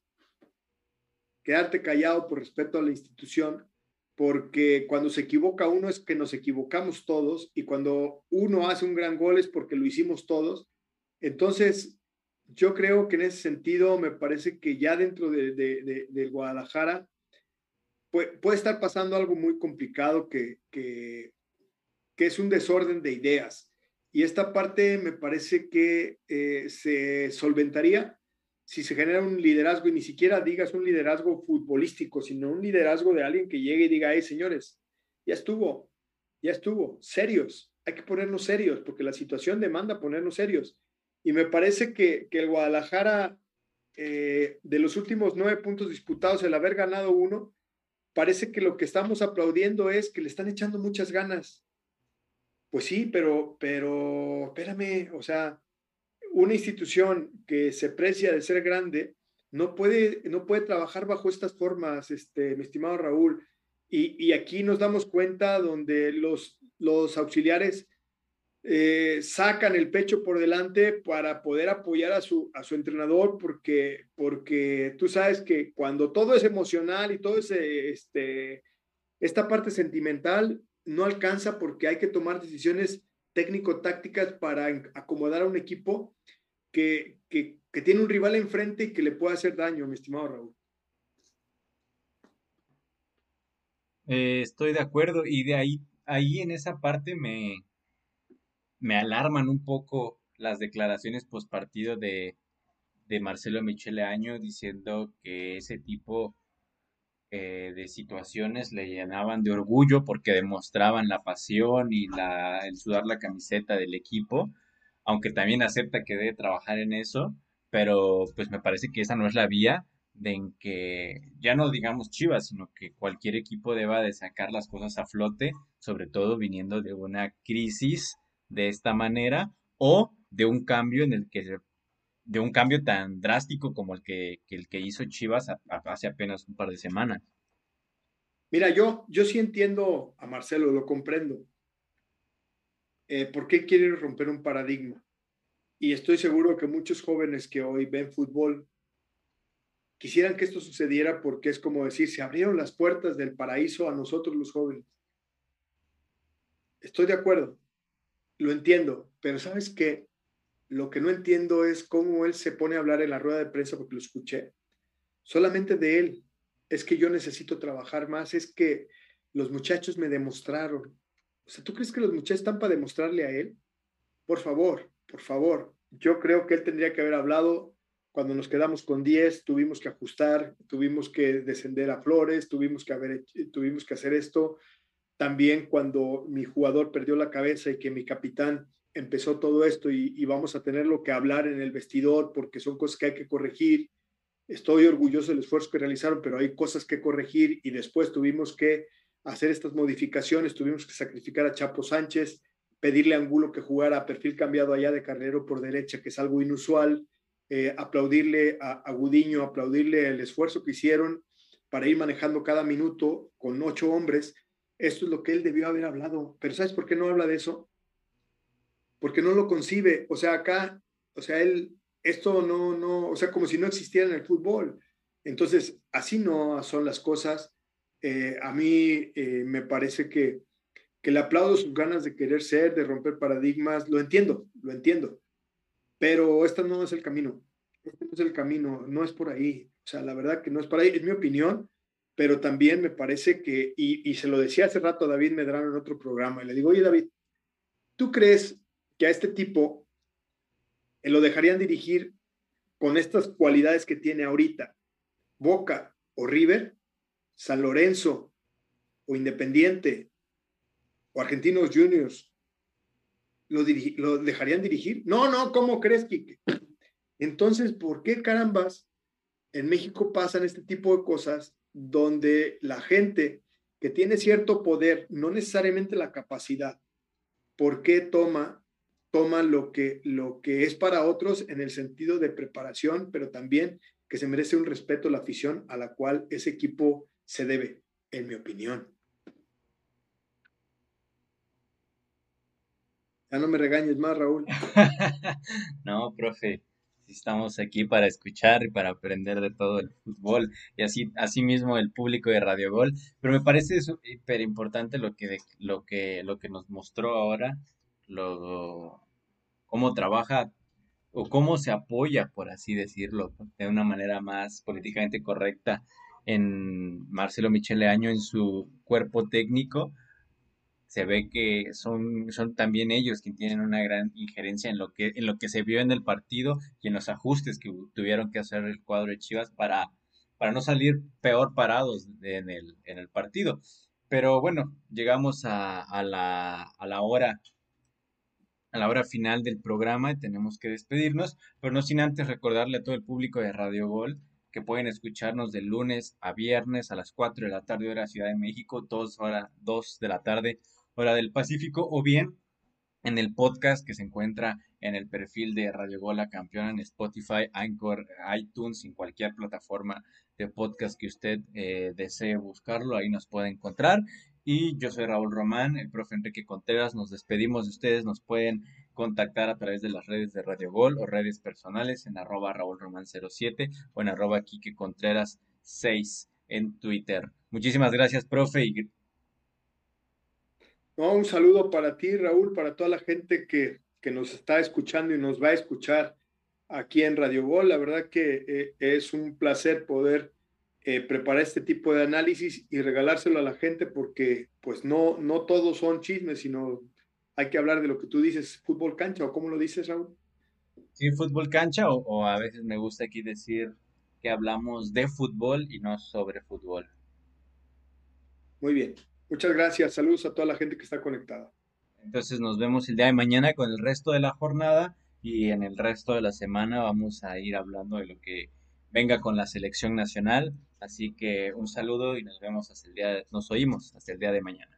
quedarte callado por respeto a la institución, porque cuando se equivoca uno es que nos equivocamos todos y cuando uno hace un gran gol es porque lo hicimos todos. Entonces, yo creo que en ese sentido me parece que ya dentro de, Guadalajara puede, puede, estar pasando algo muy complicado que, que, que, es un desorden de ideas. Y esta parte me parece que eh, se solventaría si se genera un liderazgo y ni siquiera digas un liderazgo futbolístico, sino un liderazgo de alguien que llegue y diga, hey, señores, ya estuvo, ya estuvo, serios, hay que ponernos serios, porque la situación demanda ponernos serios. Y me parece que, el Guadalajara, eh, de los últimos nueve puntos disputados, el haber ganado uno, parece que lo que estamos aplaudiendo es que le están echando muchas ganas. Pues sí, pero, pero, espérame, o sea, una institución que se precia de ser grande no puede, no puede trabajar bajo estas formas, este, mi estimado Raúl. Y, aquí nos damos cuenta donde los, los auxiliares eh, sacan el pecho por delante para poder apoyar a su, a su entrenador, porque, porque tú sabes que cuando todo es emocional y todo es este, esta parte sentimental, no alcanza porque hay que tomar decisiones técnico-tácticas para acomodar a un equipo que, tiene un rival enfrente y que le puede hacer daño, mi estimado Raúl.
Eh, estoy de acuerdo y de ahí, ahí en esa parte me, me alarman un poco las declaraciones post partido de, de Marcelo Michele Año diciendo que ese tipo eh, de situaciones le llenaban de orgullo porque demostraban la pasión y la, el sudar la camiseta del equipo, aunque también acepta que debe trabajar en eso, pero pues me parece que esa no es la vía de en que ya no digamos Chivas, sino que cualquier equipo deba de sacar las cosas a flote, sobre todo viniendo de una crisis de esta manera o de un cambio en el que de un cambio tan drástico como el que, el que hizo Chivas hace apenas un par de semanas.
Mira, yo, yo sí entiendo a Marcelo, lo comprendo. Eh, ¿Por qué quiere romper un paradigma? Y estoy seguro que muchos jóvenes que hoy ven fútbol quisieran que esto sucediera porque es como decir, se abrieron las puertas del paraíso a nosotros los jóvenes. Estoy de acuerdo, lo entiendo, pero ¿sabes qué? Lo que no entiendo es cómo él se pone a hablar en la rueda de prensa porque lo escuché. Solamente de él. Es que yo necesito trabajar más. Es que los muchachos me demostraron. O sea, ¿tú crees que los muchachos están para demostrarle a él? Por favor, por favor. Yo creo que él tendría que haber hablado cuando nos quedamos con 10, tuvimos que ajustar, tuvimos que descender a Flores, tuvimos que, haber, tuvimos que hacer esto. También cuando mi jugador perdió la cabeza y que mi capitán empezó todo esto y, vamos a tener lo que hablar en el vestidor porque son cosas que hay que corregir. Estoy orgulloso del esfuerzo que realizaron, pero hay cosas que corregir y después tuvimos que hacer estas modificaciones, tuvimos que sacrificar a Chapo Sánchez, pedirle a Angulo que jugara a perfil cambiado allá de carrero por derecha, que es algo inusual, eh, aplaudirle a, a Gudiño, aplaudirle el esfuerzo que hicieron para ir manejando cada minuto con ocho hombres. Esto es lo que él debió haber hablado, pero ¿sabes por qué no habla de eso? Porque no lo concibe. O sea, acá, o sea, él, esto no, no, o sea, como si no existiera en el fútbol. Entonces, así no son las cosas. Eh, a mí eh, me parece que, que le aplaudo sus ganas de querer ser, de romper paradigmas. Lo entiendo, lo entiendo. Pero este no es el camino. Este no es el camino, no es por ahí. O sea, la verdad que no es por ahí, es mi opinión, pero también me parece que, y, y se lo decía hace rato a David Medrano en otro programa, y le digo, oye David, ¿tú crees que a este tipo eh, lo dejarían dirigir con estas cualidades que tiene ahorita, Boca o River, San Lorenzo o Independiente o Argentinos Juniors, ¿lo, ¿lo dejarían dirigir? No, no, ¿cómo crees, Quique? Entonces, ¿por qué carambas en México pasan este tipo de cosas donde la gente que tiene cierto poder, no necesariamente la capacidad, ¿por qué toma toma lo que, lo que es para otros en el sentido de preparación, pero también que se merece un respeto la afición a la cual ese equipo se debe, en mi opinión. Ya no me regañes más, Raúl. (laughs)
no, profe, estamos aquí para escuchar y para aprender de todo el fútbol y así, así mismo el público de Radio Gol. Pero me parece súper importante lo que, lo que, lo que nos mostró ahora, lo, cómo trabaja o cómo se apoya, por así decirlo, de una manera más políticamente correcta en Marcelo Michele Año en su cuerpo técnico se ve que son, son también ellos quienes tienen una gran injerencia en lo que en lo que se vio en el partido y en los ajustes que tuvieron que hacer el cuadro de Chivas para, para no salir peor parados en el, en el partido. Pero bueno, llegamos a, a, la, a la hora a la hora final del programa y tenemos que despedirnos, pero no sin antes recordarle a todo el público de Radio Gol que pueden escucharnos de lunes a viernes a las 4 de la tarde hora Ciudad de México, 2 horas 2 de la tarde hora del Pacífico, o bien en el podcast que se encuentra en el perfil de Radio Gola Campeona en Spotify, Anchor, iTunes, en cualquier plataforma de podcast que usted eh, desee buscarlo, ahí nos puede encontrar. Y yo soy Raúl Román, el profe Enrique Contreras, nos despedimos de ustedes, nos pueden contactar a través de las redes de Radio Gol o redes personales en arroba Raúl Román 07 o en arroba Quique Contreras 6 en Twitter. Muchísimas gracias, profe, y
un saludo para ti, Raúl, para toda la gente que, nos está escuchando y nos va a escuchar aquí en Radio Gol. La verdad que eh, es un placer poder eh, preparar este tipo de análisis y regalárselo a la gente porque pues no, no todos son chismes, sino hay que hablar de lo que tú dices, fútbol cancha o cómo lo dices, Raúl.
Sí, fútbol cancha o, o a veces me gusta aquí decir que hablamos de fútbol y no sobre fútbol.
Muy bien. Muchas gracias. Saludos a toda la gente que está conectada.
Entonces nos vemos el día de mañana con el resto de la jornada y en el resto de la semana vamos a ir hablando de lo que venga con la selección nacional. Así que un saludo y nos vemos hasta el día, nos oímos hasta el día de mañana.